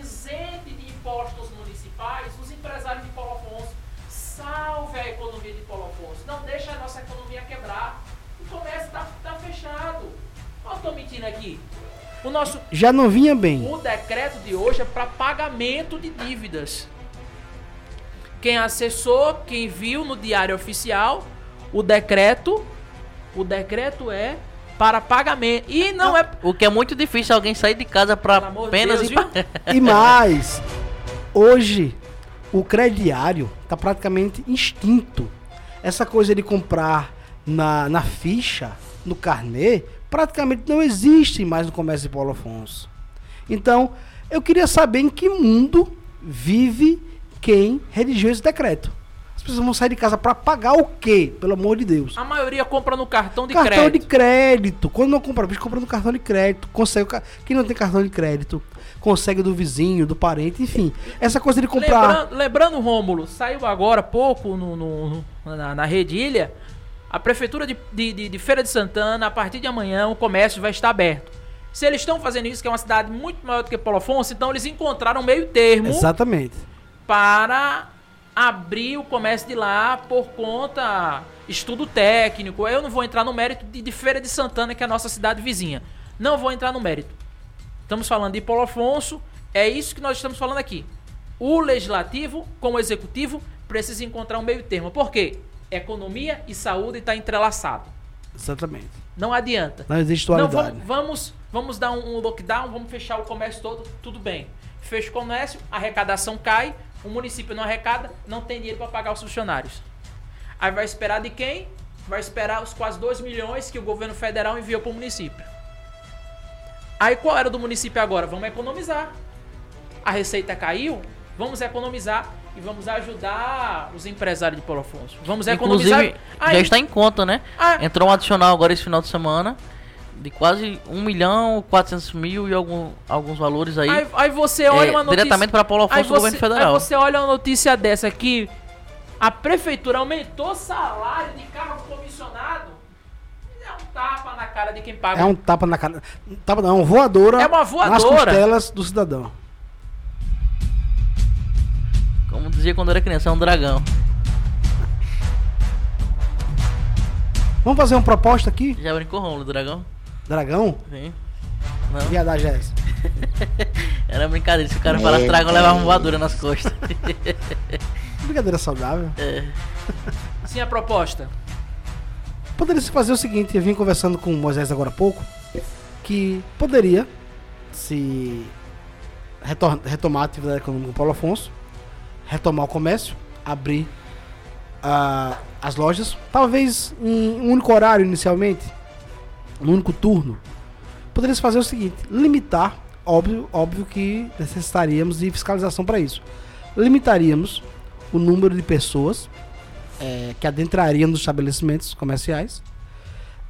Isente de impostos municipais os empresários de Paulo Afonso. Salve a economia de Paulo Afonso. Não deixa a nossa economia quebrar. O comércio está tá fechado. Eu tô mentindo aqui. O nosso Já não vinha bem. o decreto de hoje é para pagamento de dívidas. Quem acessou, quem viu no diário oficial, o decreto, o decreto é para pagamento. E não é O que é muito difícil alguém sair de casa para apenas Deus, pra- E mais, hoje o crediário está praticamente extinto. Essa coisa de comprar na, na ficha, no carnê, praticamente não existe mais no comércio de Paulo Afonso. Então, eu queria saber em que mundo vive quem redigiu esse decreto. As pessoas vão sair de casa para pagar o quê? Pelo amor de Deus. a maioria compra no cartão de cartão crédito. de crédito. Quando não compra compra no cartão de crédito. Consegue. Quem não tem cartão de crédito, consegue do vizinho, do parente, enfim. Essa coisa de comprar. Lembrando, lembrando, Rômulo, saiu agora há pouco no, no- na, na Redilha, a Prefeitura de, de, de- Feira de Santana, a partir de amanhã, o comércio vai estar aberto. Se eles estão fazendo isso, que é uma cidade muito maior do que Paulo Afonso, então eles encontraram um meio termo Exatamente. para abrir o comércio de lá por conta estudo técnico. Eu não vou entrar no mérito de, de Feira de Santana, que é a nossa cidade vizinha. Não vou entrar no mérito. Estamos falando de Paulo Afonso, é isso que nós estamos falando aqui. O legislativo, como o executivo, precisa encontrar um meio termo. Por quê? Economia e saúde está entrelaçado. Exatamente. Não adianta. Não existe Não, dualidade. vamos, vamos, vamos dar um, um lockdown, vamos fechar o comércio todo, tudo bem. Fecha o comércio, a arrecadação cai, o município não arrecada, não tem dinheiro para pagar os funcionários. Aí vai esperar de quem? Vai esperar os quase 2 milhões que o governo federal enviou para o município. Aí qual era do município agora? Vamos economizar. A receita caiu, vamos economizar e vamos ajudar os empresários de Paulo Afonso. Vamos economizar. Inclusive, Aí- já está em conta, né? Ah. Entrou um adicional agora esse final de semana de quase 1 milhão 400 mil e algum, alguns valores aí. Aí, aí você olha é, uma notícia. diretamente para Paulo Afonso aí do governo federal. Aí você olha uma notícia dessa aqui. A prefeitura aumentou o salário de carro comissionado. É um tapa na cara de quem paga. É um tapa na cara. Tapa não, é uma voadora. É uma Nas voadora. costelas do cidadão. Dizia quando era criança, é um dragão. Vamos fazer uma proposta aqui? Já brincou Romulo, dragão? Dragão? Sim. Não, Viadagem é essa. era brincadeira. Se o cara falasse dragão, levava uma voadora nas costas. Brincadeira saudável. É. Sim, a proposta. Poderia se fazer o seguinte, eu vim conversando com o Moisés agora há pouco, que poderia se retomar a atividade econômica do Paulo Afonso, retomar o comércio, abrir ah, as lojas, talvez em um único horário inicialmente, um único turno. Poderia-se fazer o seguinte: limitar, óbvio, óbvio que necessitaríamos de fiscalização para isso. Limitaríamos o número de pessoas eh, que adentrariam nos estabelecimentos comerciais.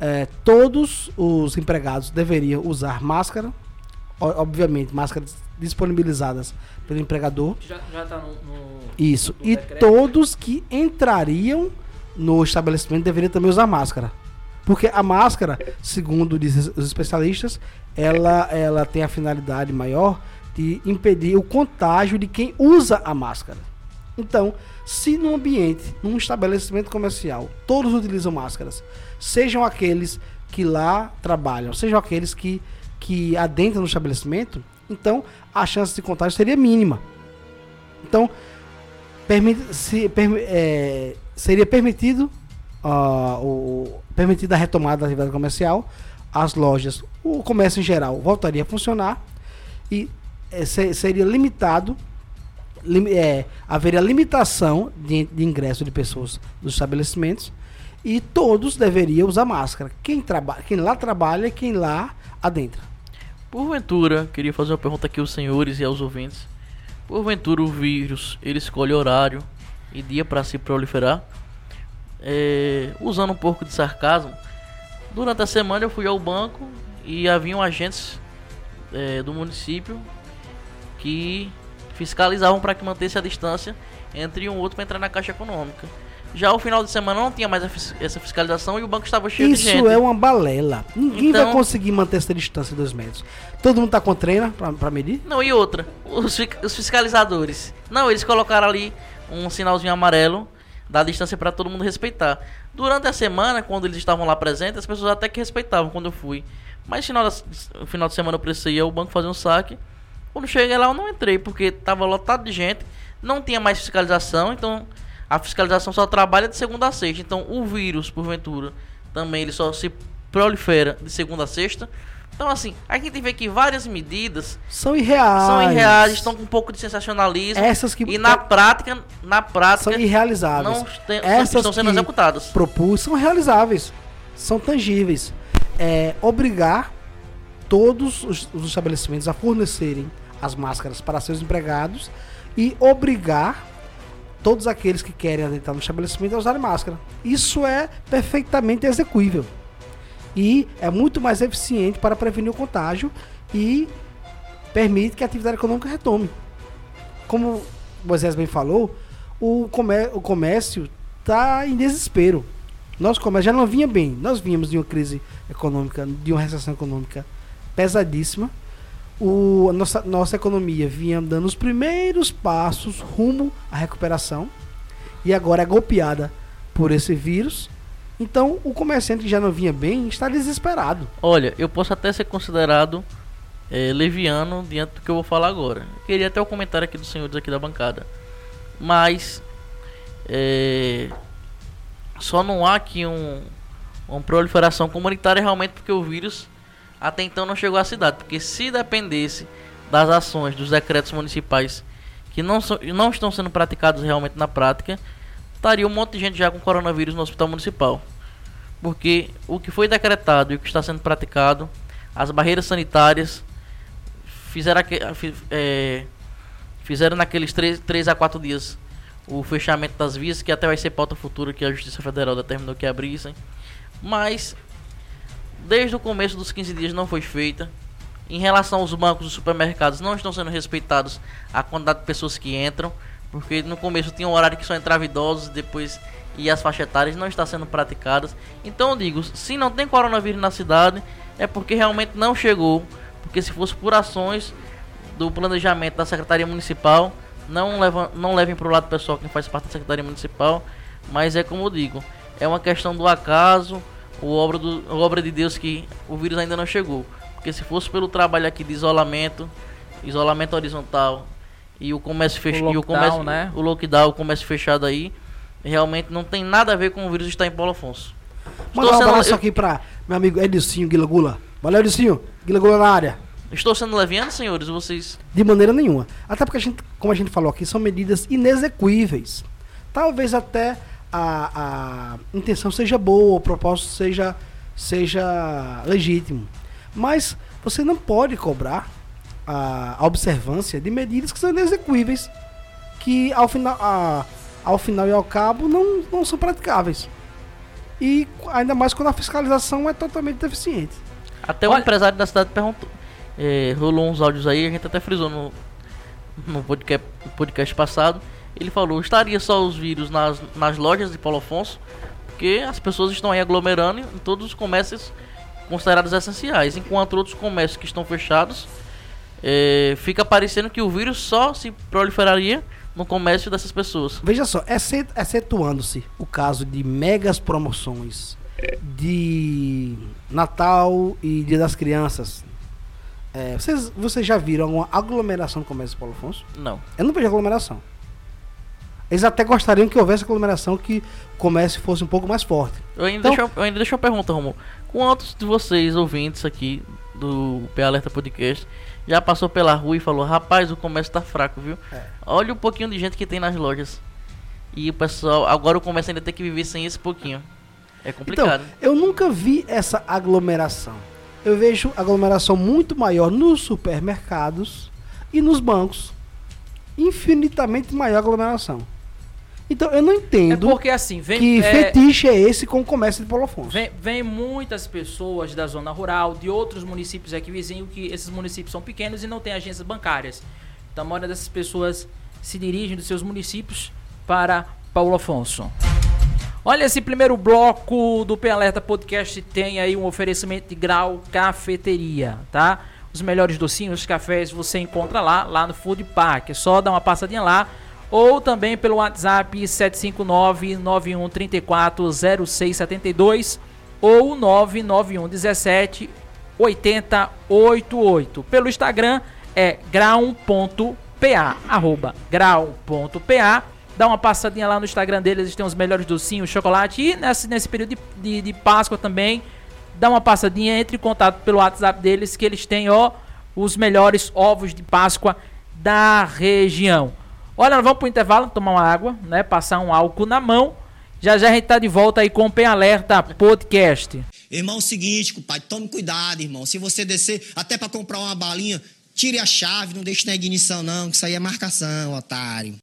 Eh, todos os empregados deveriam usar máscara, obviamente, máscaras disponibilizadas pelo empregador. Já, já tá no. no- Isso. no E decreto. todos que entrariam no estabelecimento deveriam também usar máscara. Porque a máscara, segundo dizem os especialistas, ela, ela tem a finalidade maior de impedir o contágio de quem usa a máscara. Então, se no ambiente, num estabelecimento comercial, todos utilizam máscaras, sejam aqueles que lá trabalham, sejam aqueles que, que adentram no estabelecimento, então a chance de contágio seria mínima. Então, se, permi- é, seria permitido ah, o, permitida a retomada da atividade comercial, as lojas, o comércio em geral voltaria a funcionar e se- seria limitado, lim- é, haveria limitação de, de ingresso de pessoas nos estabelecimentos e todos deveriam usar máscara. Quem, traba, quem lá trabalha quem lá adentra. Porventura, queria fazer uma pergunta aqui aos senhores e aos ouvintes. Porventura o vírus, ele escolhe horário e dia para se proliferar? É, usando um pouco de sarcasmo, durante a semana eu fui ao banco e haviam agentes é, do município que fiscalizavam para que mantesse a distância entre um outro para entrar na caixa econômica. Já ao final de semana não tinha mais essa fiscalização e o banco estava cheio de gente. Isso é uma balela. Ninguém Então- vai conseguir manter essa distância de dois metros. Todo mundo tá com treina pra medir? Não, e outra, os, os fiscalizadores. Não, eles colocaram ali um sinalzinho amarelo da distância para todo mundo respeitar. Durante a semana, quando eles estavam lá presentes, as pessoas até que respeitavam quando eu fui. Mas no final, final de semana eu precisei ir ao banco fazer um saque. Quando cheguei lá eu não entrei, porque estava lotado de gente, não tinha mais fiscalização, então a fiscalização só trabalha de segunda a sexta. Então o vírus, porventura, também ele só se prolifera de segunda a sexta. Então assim, a gente vê que várias medidas São irreais. são irreais, estão com um pouco de sensacionalismo. Essas que E na prática, na prática, são irrealizáveis. não tem- Essas estão sendo que executadas. propus são realizáveis, são tangíveis. É, obrigar todos os, os estabelecimentos a fornecerem as máscaras para seus empregados e obrigar todos aqueles que querem adentrar no estabelecimento a usarem máscara. Isso é perfeitamente execuível e é muito mais eficiente para prevenir o contágio e permite que a atividade econômica retome. Como Moisés bem falou, o comércio está em desespero. Nosso comércio já não vinha bem. Nós vínhamos de uma crise econômica, de uma recessão econômica pesadíssima. O, a nossa, nossa economia vinha dando os primeiros passos rumo à recuperação e agora é golpeada por esse vírus. Então, o comerciante que já não vinha bem está desesperado. Olha, eu posso até ser considerado eh, leviano diante do que eu vou falar agora. Eu queria até o comentário aqui dos senhores aqui da bancada. Mas eh, só não há aqui um, uma proliferação comunitária realmente porque o vírus até então não chegou à cidade. Porque se dependesse das ações dos decretos municipais que não, não estão sendo praticados realmente na prática, estaria um monte de gente já com coronavírus no hospital municipal. Porque o que foi decretado e o que está sendo praticado, as barreiras sanitárias fizeram, é, fizeram naqueles 3, a 4 dias o fechamento das vias, que até vai ser pauta futura que a Justiça Federal determinou que abrissem. Mas desde o começo dos 15 dias não foi feita. Em relação aos bancos e supermercados, não estão sendo respeitados a quantidade de pessoas que entram, porque no começo tinha um horário que só entrava idosos, depois e as faixas etárias não está sendo praticadas. Então eu digo, se não tem coronavírus na cidade, é porque realmente não chegou, porque se fosse por ações do planejamento da Secretaria Municipal, não, leva, não levem para o lado pessoal quem faz parte da Secretaria Municipal, mas é como eu digo, é uma questão do acaso, o obra, do, a obra de Deus que o vírus ainda não chegou. Porque se fosse pelo trabalho aqui de isolamento, isolamento horizontal e o comércio fechado, o lockdown, comércio, né? o lockdown, o comércio fechado aí, realmente não tem nada a ver com o vírus estar em Paulo Afonso. Mandar um sendo- abraço eu- aqui para meu amigo Edilcinho Guila Gula. Valeu, Edilcinho. Guila Gula na área. Estou sendo leviano, senhores? Vocês. De maneira nenhuma. Até porque, a gente, como a gente falou aqui, são medidas inexequíveis. Talvez até a, a intenção seja boa, o propósito seja, seja legítimo. Mas você não pode cobrar a, a observância de medidas que são inexequíveis, que ao final, a, ao final e ao cabo não, não são praticáveis. E ainda mais quando a fiscalização é totalmente deficiente. Até Olha- o empresário da cidade perguntou. é, rolou uns áudios aí, a gente até frisou no, no podcast, podcast passado. Ele falou: estaria só os vírus nas, nas lojas de Paulo Afonso, porque as pessoas estão aí aglomerando em todos os comércios considerados essenciais, enquanto outros comércios que estão fechados, é, fica parecendo que o vírus só se proliferaria no comércio dessas pessoas. Veja só, excet- excetuando-se o caso de megas promoções de Natal e Dia das Crianças, é, vocês, vocês já viram uma aglomeração no comércio de Paulo Afonso? Não. Eu não vejo aglomeração. Eles até gostariam que houvesse aglomeração, que o comércio fosse um pouco mais forte. Eu ainda, Então- deixo, eu ainda deixo uma pergunta, Romulo. Quantos de vocês, ouvintes aqui do P Alerta Podcast, já passou pela rua e falou: Rapaz, o comércio tá fraco, viu? É. Olha o pouquinho de gente que tem nas lojas. E o pessoal, agora o comércio ainda tem que viver sem esse pouquinho. É complicado. Então, eu nunca vi essa aglomeração. Eu vejo aglomeração muito maior nos supermercados e nos bancos. Infinitamente maior aglomeração. Então, eu não É entendo porque assim, vem, que é, fetiche é esse com o comércio de Paulo Afonso. vem, vem muitas pessoas da zona rural, de outros municípios aqui vizinhos, que esses municípios são pequenos e não têm agências bancárias. Então a maioria dessas pessoas se dirigem dos seus municípios para Paulo Afonso. Olha, esse primeiro bloco do P Alerta Podcast tem aí um oferecimento de grau cafeteria, tá? Os melhores docinhos, cafés você encontra lá, lá no Food Park. É só dar uma passadinha lá ou também pelo WhatsApp 759-9134-0672 ou 99117 8088. Pelo Instagram é grau.pa, arroba grau.pa. Dá uma passadinha lá no Instagram deles, eles têm os melhores docinhos, chocolate. E nesse, nesse período de, de, de Páscoa também, dá uma passadinha, entre em contato pelo WhatsApp deles, que eles têm, ó, os melhores ovos de Páscoa da região. Olha, nós vamos pro intervalo, tomar uma água, né? Passar um álcool na mão. Já já a gente tá de volta aí com o Pen Alerta Podcast. Irmão, é o seguinte, compadre, tome cuidado, irmão. Se você descer até pra comprar uma balinha, tire a chave, não deixe na ignição, não, que isso aí é marcação, otário.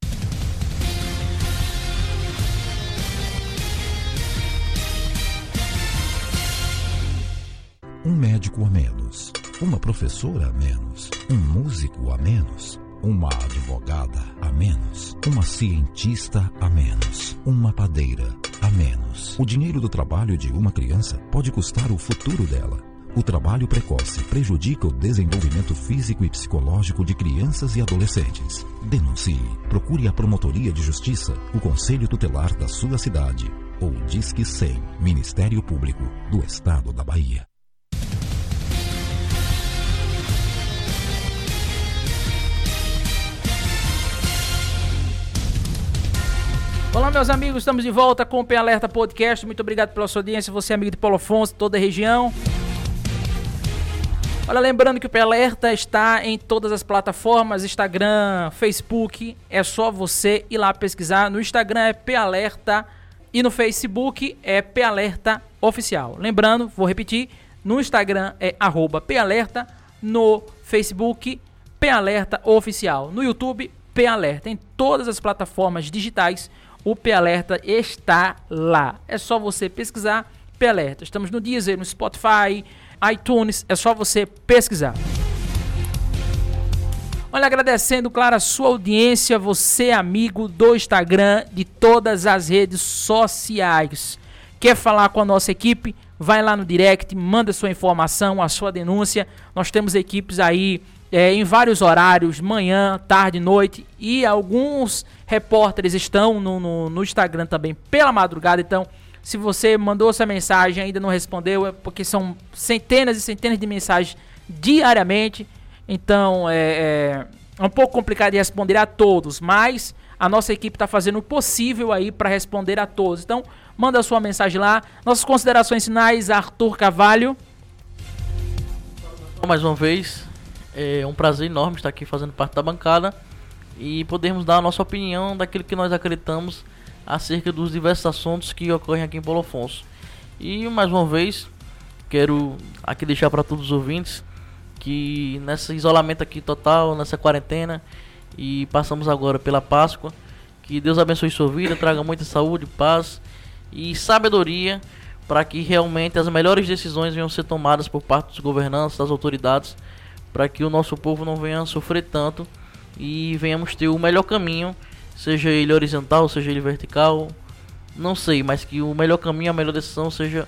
Um médico a menos, uma professora a menos, um músico a menos, uma advogada a menos, uma cientista a menos, uma padeira a menos. O dinheiro do trabalho de uma criança pode custar o futuro dela. O trabalho precoce prejudica o desenvolvimento físico e psicológico de crianças e adolescentes. Denuncie. Procure a Promotoria de Justiça, o Conselho Tutelar da sua cidade ou Disque 100, Ministério Público do Estado da Bahia. Olá, meus amigos, estamos de volta com o Pen Alerta Podcast. Muito obrigado pela sua audiência. Você é amigo de Paulo Afonso, toda a região. Olha, lembrando que o Pen Alerta está em todas as plataformas: Instagram, Facebook. É só você ir lá pesquisar. No Instagram é P Alerta e no Facebook é P Alerta Oficial. Lembrando, vou repetir: no Instagram é arroba P no Facebook P Alerta Oficial, no YouTube P Alerta. Em todas as plataformas digitais, o P Alerta está lá. É só você pesquisar P Alerta. Estamos no Deezer, no Spotify, iTunes, é só você pesquisar. Olha, agradecendo, claro, a sua audiência, você amigo do Instagram, de todas as redes sociais. Quer falar com a nossa equipe? Vai lá no direct, manda sua informação, a sua denúncia. Nós temos equipes aí é, em vários horários, manhã, tarde, noite. E alguns repórteres estão no, no, no Instagram também pela madrugada. Então, se você mandou essa mensagem e ainda não respondeu, é porque são centenas e centenas de mensagens diariamente. Então é, é, é um pouco complicado de responder a todos, mas a nossa equipe está fazendo o possível aí para responder a todos. Então manda a sua mensagem lá. Nossas considerações finais, Arthur Carvalho. Mais uma vez, É um prazer enorme estar aqui fazendo parte da bancada e podermos dar a nossa opinião daquilo que nós acreditamos acerca dos diversos assuntos que ocorrem aqui em Paulo Afonso. E mais uma vez, quero aqui deixar para todos os ouvintes que nesse isolamento aqui total, nessa quarentena e passamos agora pela Páscoa, que Deus abençoe sua vida, traga muita saúde, paz e sabedoria para que realmente as melhores decisões venham ser tomadas por parte dos governantes, das autoridades, para que o nosso povo não venha sofrer tanto e venhamos ter o melhor caminho, seja ele horizontal, seja ele vertical, não sei, mas que o melhor caminho, a melhor decisão seja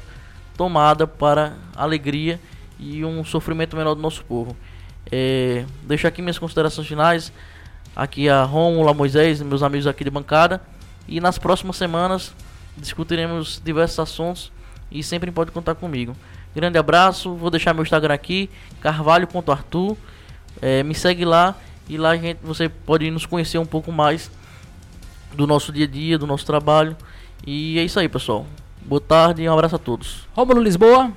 tomada para alegria e um sofrimento menor do nosso povo. É, deixo aqui minhas considerações finais, aqui a Romulo, a Moisés, meus amigos aqui de bancada, e nas próximas semanas discutiremos diversos assuntos e sempre pode contar comigo. Grande abraço, vou deixar meu Instagram aqui, carvalho.artur. É, me segue lá e lá gente, você pode nos conhecer um pouco mais do nosso dia a dia, do nosso trabalho. E é isso aí, pessoal. Boa tarde e um abraço a todos. Rômulo Lisboa.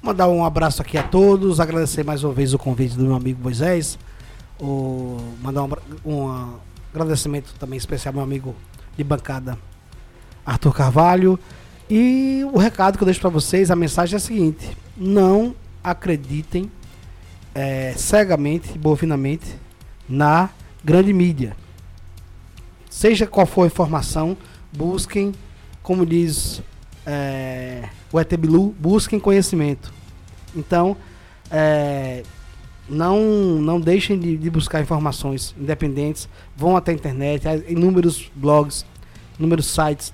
Mandar um abraço aqui a todos, agradecer mais uma vez o convite do meu amigo Moisés. O, mandar um, um agradecimento também especial ao meu amigo de bancada Arthur Carvalho. E o recado que eu deixo para vocês, a mensagem é a seguinte: não acreditem é, cegamente, bovinamente, na grande mídia. Seja qual for a informação, busquem, como diz é, o ET Bilu, busquem conhecimento. Então, é, não, não deixem de, de, buscar informações independentes, vão até a internet, há inúmeros blogs, inúmeros sites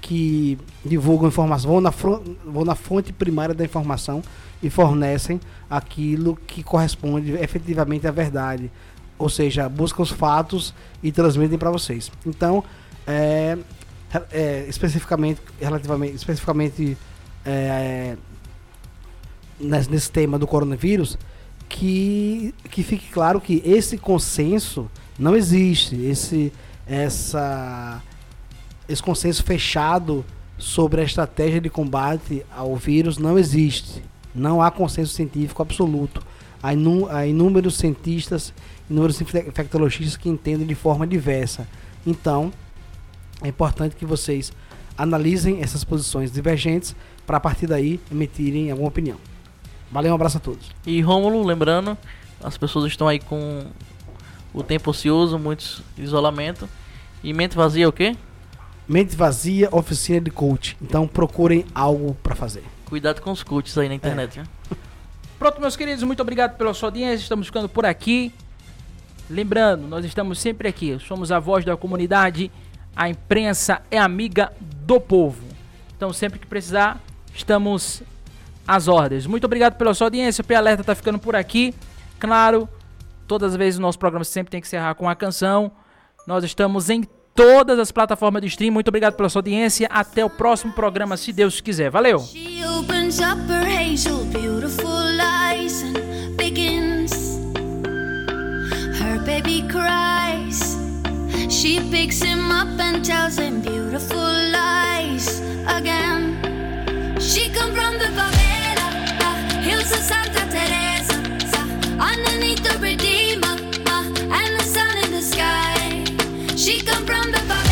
que divulgam informação, vão na, vão na fonte primária da informação e fornecem aquilo que corresponde efetivamente à verdade. Ou seja, buscam os fatos e transmitem para vocês. Então, é, é, especificamente, relativamente, especificamente é, nesse, nesse tema do coronavírus, que, que fique claro que esse consenso não existe. Esse, essa esse consenso fechado sobre a estratégia de combate ao vírus não existe. Não há consenso científico absoluto. Há, inú há inúmeros cientistas, inúmeros infectologistas que entendem de forma diversa. Então, é importante que vocês analisem essas posições divergentes para a partir daí emitirem alguma opinião. Valeu, um abraço a todos. E Rômulo, lembrando, as pessoas estão aí com o tempo ocioso, muito isolamento. E mente vazia é o quê? Mente Vazia, oficina de coach. Então procurem algo para fazer. Cuidado com os coaches aí na internet, é. Pronto, meus queridos, muito obrigado pela sua audiência. Estamos ficando por aqui. Lembrando, nós estamos sempre aqui. Somos a voz da comunidade. A imprensa é amiga do povo. Então, sempre que precisar, estamos às ordens. Muito obrigado pela sua audiência. O P Alerta está ficando por aqui. Claro, todas as vezes o nosso programa sempre tem que encerrar com a canção. Nós estamos em todas as plataformas de stream. Muito obrigado pela sua audiência. Até o próximo programa, se Deus quiser. Valeu! She oh, picks him up and tells him beautiful lies again. She come from the favela, Hills of Santa. She come from the